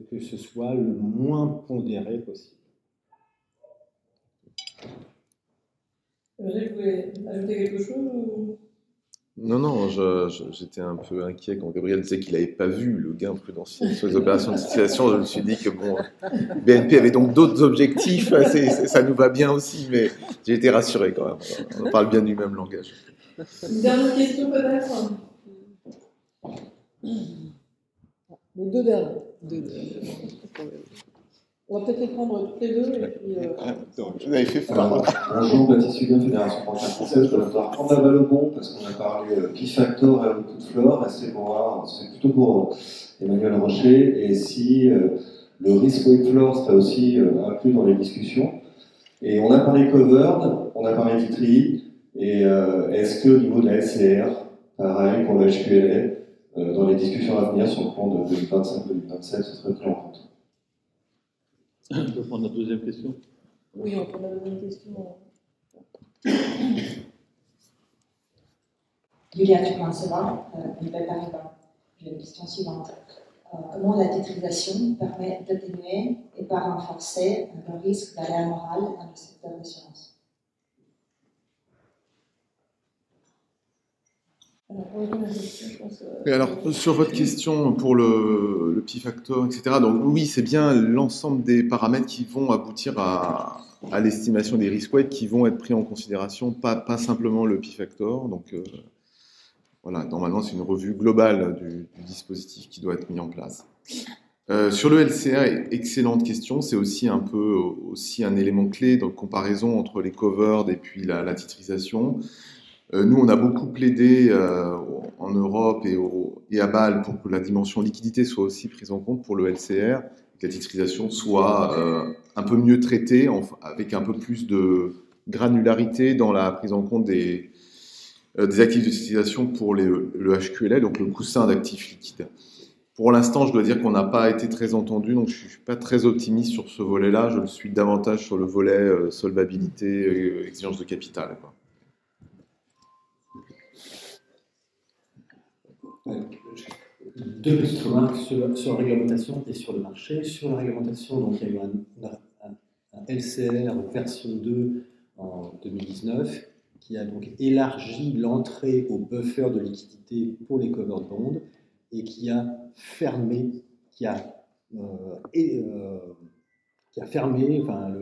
que, ce soit le moins pondéré possible. Vous voulez ajouter quelque chose Non, non, j'étais un peu inquiet quand Gabriel disait qu'il n'avait pas vu le gain prudentiel sur les opérations de situation. Je me suis dit que bon, BNP avait donc d'autres objectifs, ça nous va bien aussi, mais j'ai été rassuré quand même. On parle bien du même langage. Une dernière question peut-être? Les deux dernières. On va peut-être les prendre toutes les deux. Et puis, euh... Ah, vous avez fait fort. Bonjour, Baptiste Hubin, Fédération française. Je vais devoir prendre la balle au bon parce qu'on a parlé euh, Key Factor et Output Floor. C'est pour c'est plutôt pour euh, Emmanuel Rocher. Et si euh, le risk weight floor serait aussi euh, inclus dans les discussions. Et on a parlé covered, on a parlé titri. Et euh, est-ce qu'au niveau de la SCR, pareil pour le HQLA, euh, dans les discussions à venir sur le plan de 2025-2027, ce serait pris en compte? On peut prendre la deuxième question? Oui, on prend la deuxième question. Julia Tupansova, euh, Paribas. J'ai une question suivante. Euh, comment la titrisation permet d'atténuer et pas renforcer le risque d'aléa morale dans le secteur de Et alors, sur votre question pour le, le pi factor, etc., donc oui, c'est bien l'ensemble des paramètres qui vont aboutir à, à l'estimation des risques qui vont être pris en considération, pas, pas simplement le pi factor. Donc, euh, voilà, normalement, c'est une revue globale du, du, dispositif qui doit être mis en place. Euh, sur le LCA, excellente question. C'est aussi un peu aussi un élément clé de comparaison entre les covered et puis la, la titrisation. Euh, nous, on a beaucoup plaidé euh, en Europe et, à Bâle pour que la dimension liquidité soit aussi prise en compte pour le LCR, que la titrisation soit euh, un peu mieux traitée, avec un peu plus de granularité dans la prise en compte des, actifs de titrisation pour le HQLA, donc le coussin d'actifs liquides. Pour l'instant, je dois dire qu'on n'a pas été très entendu, donc je ne suis pas très optimiste sur ce volet-là. Je le suis davantage sur le volet solvabilité, exigence de capital. Deux petites remarques sur, la réglementation et sur le marché. Sur la réglementation, donc, il y a eu un, LCR version 2 en 2019 qui a donc élargi l'entrée au buffer de liquidité pour les covered bonds et qui a fermé, qui a, euh, euh, fermé enfin,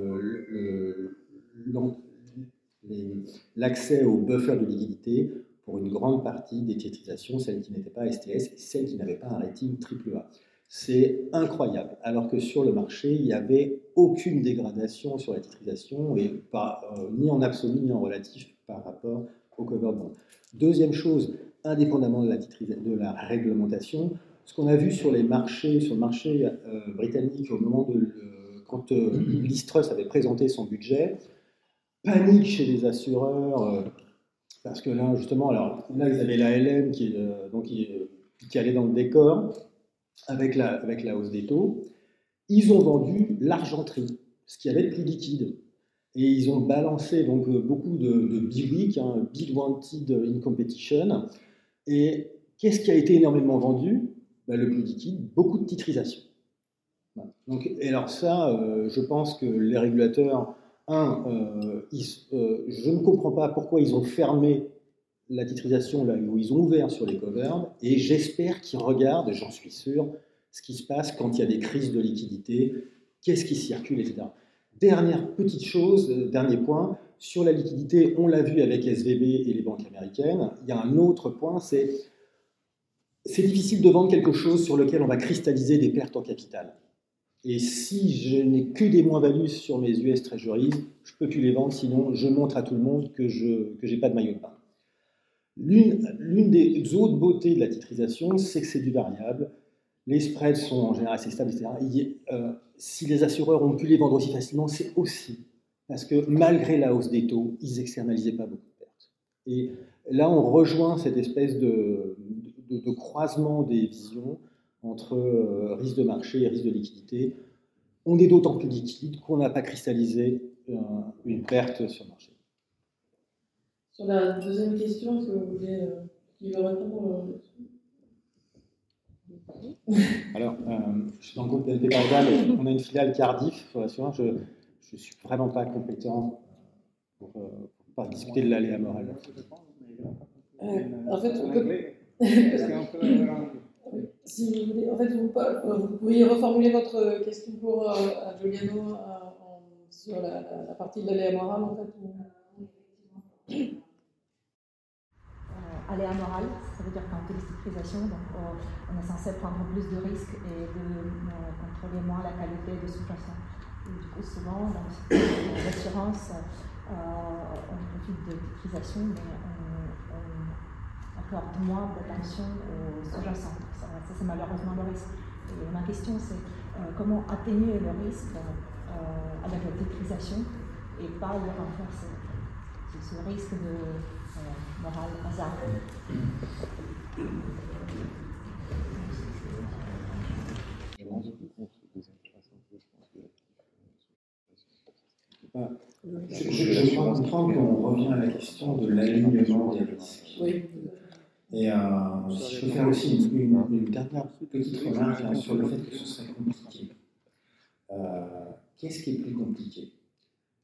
l'accès au buffer de liquidité pour une grande partie des titrisations, celles qui n'étaient pas STS et celles qui n'avaient pas un rating AAA. C'est incroyable, alors que sur le marché, il n'y avait aucune dégradation sur la titrisation, et pas, euh, ni en absolu ni en relatif par rapport au cover bond. Deuxième chose, indépendamment de la, réglementation, ce qu'on a vu sur les marchés, sur le marché euh, britannique au moment de quand euh, Listrus avait présenté son budget, panique chez les assureurs, euh, parce que là, justement, alors là, ils avaient la LM qui, euh, donc, qui, allait dans le décor avec la, avec la hausse des taux. Ils ont vendu l'argenterie, ce qui avait de plus liquide. Et ils ont balancé donc beaucoup de, de BWIC, hein, Bid Wanted in Competition. Et qu'est-ce qui a été énormément vendu? Ben, Le plus liquide, beaucoup de titrisation. Donc, et alors ça, euh, je pense que les régulateurs un, euh, euh, je ne comprends pas pourquoi ils ont fermé la titrisation là où ils ont ouvert sur les covered, et j'espère qu'ils regardent, j'en suis sûr, ce qui se passe quand il y a des crises de liquidité, qu'est-ce qui circule, etc. Dernière petite chose, euh, dernier point, sur la liquidité, on l'a vu avec SVB et les banques américaines, il y a un autre point, c'est c'est difficile de vendre quelque chose sur lequel on va cristalliser des pertes en capital. Et si je n'ai que des moins-values sur mes US Treasuries, je ne peux plus les vendre, sinon je montre à tout le monde que je n'ai pas de maillot de bain. L'une des autres beautés de la titrisation, c'est que c'est du variable. Les spreads sont en général assez stables, etc. Et, euh, si les assureurs ont pu les vendre aussi facilement, c'est aussi parce que malgré la hausse des taux, ils externalisaient pas beaucoup de pertes. Et là, on rejoint cette espèce de, de croisement des visions entre euh, risque de marché et risque de liquidité. On est d'autant plus liquide qu'on n'a pas cristallisé euh, une perte sur le marché. Sur la deuxième question, est-ce que vous voulez euh, qui veut répondre Alors, euh, je suis dans le groupe BNP Paribas, mais on a une filiale Cardiff sur l'assurance. Je ne suis vraiment pas compétent pour, euh, pour discuter de l'aléa morale. en fait, en on peut- Si vous voulez, en fait, vous, euh, vous pourriez reformuler votre question pour euh, à Giuliano euh, en- sur la, partie de l'aléa morale, en fait. euh, aléa morale, ça veut dire qu'en euh, on est censé prendre plus de risques et de euh, contrôler moins la qualité de. Et Du coup, souvent, dans l'assurance, euh, on profite de titrisation, mais on, accorde moins d'attention aux sous-jacents. Ça, ça, c'est malheureusement le risque. Et ma question, c'est euh, comment atténuer le risque euh, avec la titrisation et pas le renforcer? C'est ce risque de euh, moral hasard. Je, je, je crois qu'on revient à la question de l'alignement des risques. Oui. Et euh, si je peux faire aussi une, dernière petite remarque hein, sur le fait que ce serait compliqué. Euh, Qu'est-ce qui est plus compliqué?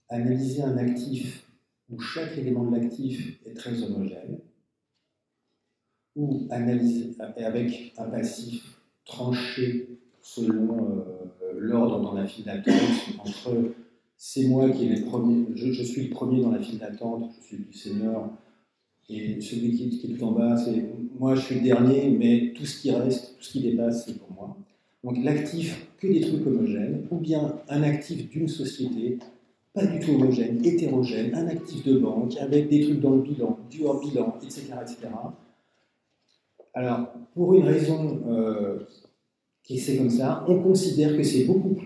Analyser un actif où chaque élément de l'actif est très homogène, ou analyser avec un passif tranché selon euh, l'ordre dans la file d'attente entre c'est moi qui est le premier, je, suis le premier dans la file d'attente, je suis plus senior, et celui qui, est tout en bas, c'est moi je suis le dernier, mais tout ce qui reste, tout ce qui dépasse, c'est pour moi. Donc l'actif, que des trucs homogènes, ou bien un actif d'une société, pas du tout homogène, hétérogène, un actif de banque, avec des trucs dans le bilan, du hors bilan, etc. etc. Alors, pour une raison euh, qui c'est comme ça, on considère que c'est beaucoup,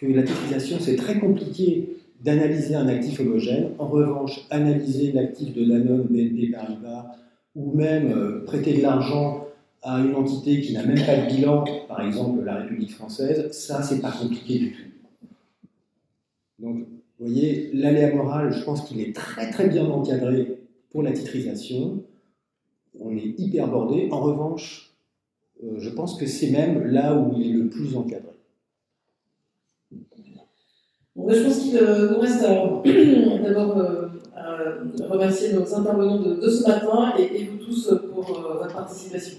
que la titrisation c'est très compliqué d'analyser un actif homogène. En revanche, analyser l'actif de Danone, BNP Paribas, ou même euh, prêter de l'argent à une entité qui n'a même pas de bilan, par exemple la République française, ça c'est pas compliqué du tout. Donc, vous voyez, l'aléa moral, je pense qu'il est très très bien encadré pour la titrisation. On est hyper bordé. En revanche, euh, je pense que c'est même là où il est le plus encadré. Je pense qu'il euh, nous reste d'abord euh, à remercier nos intervenants de, ce matin et, et vous tous pour euh, votre participation.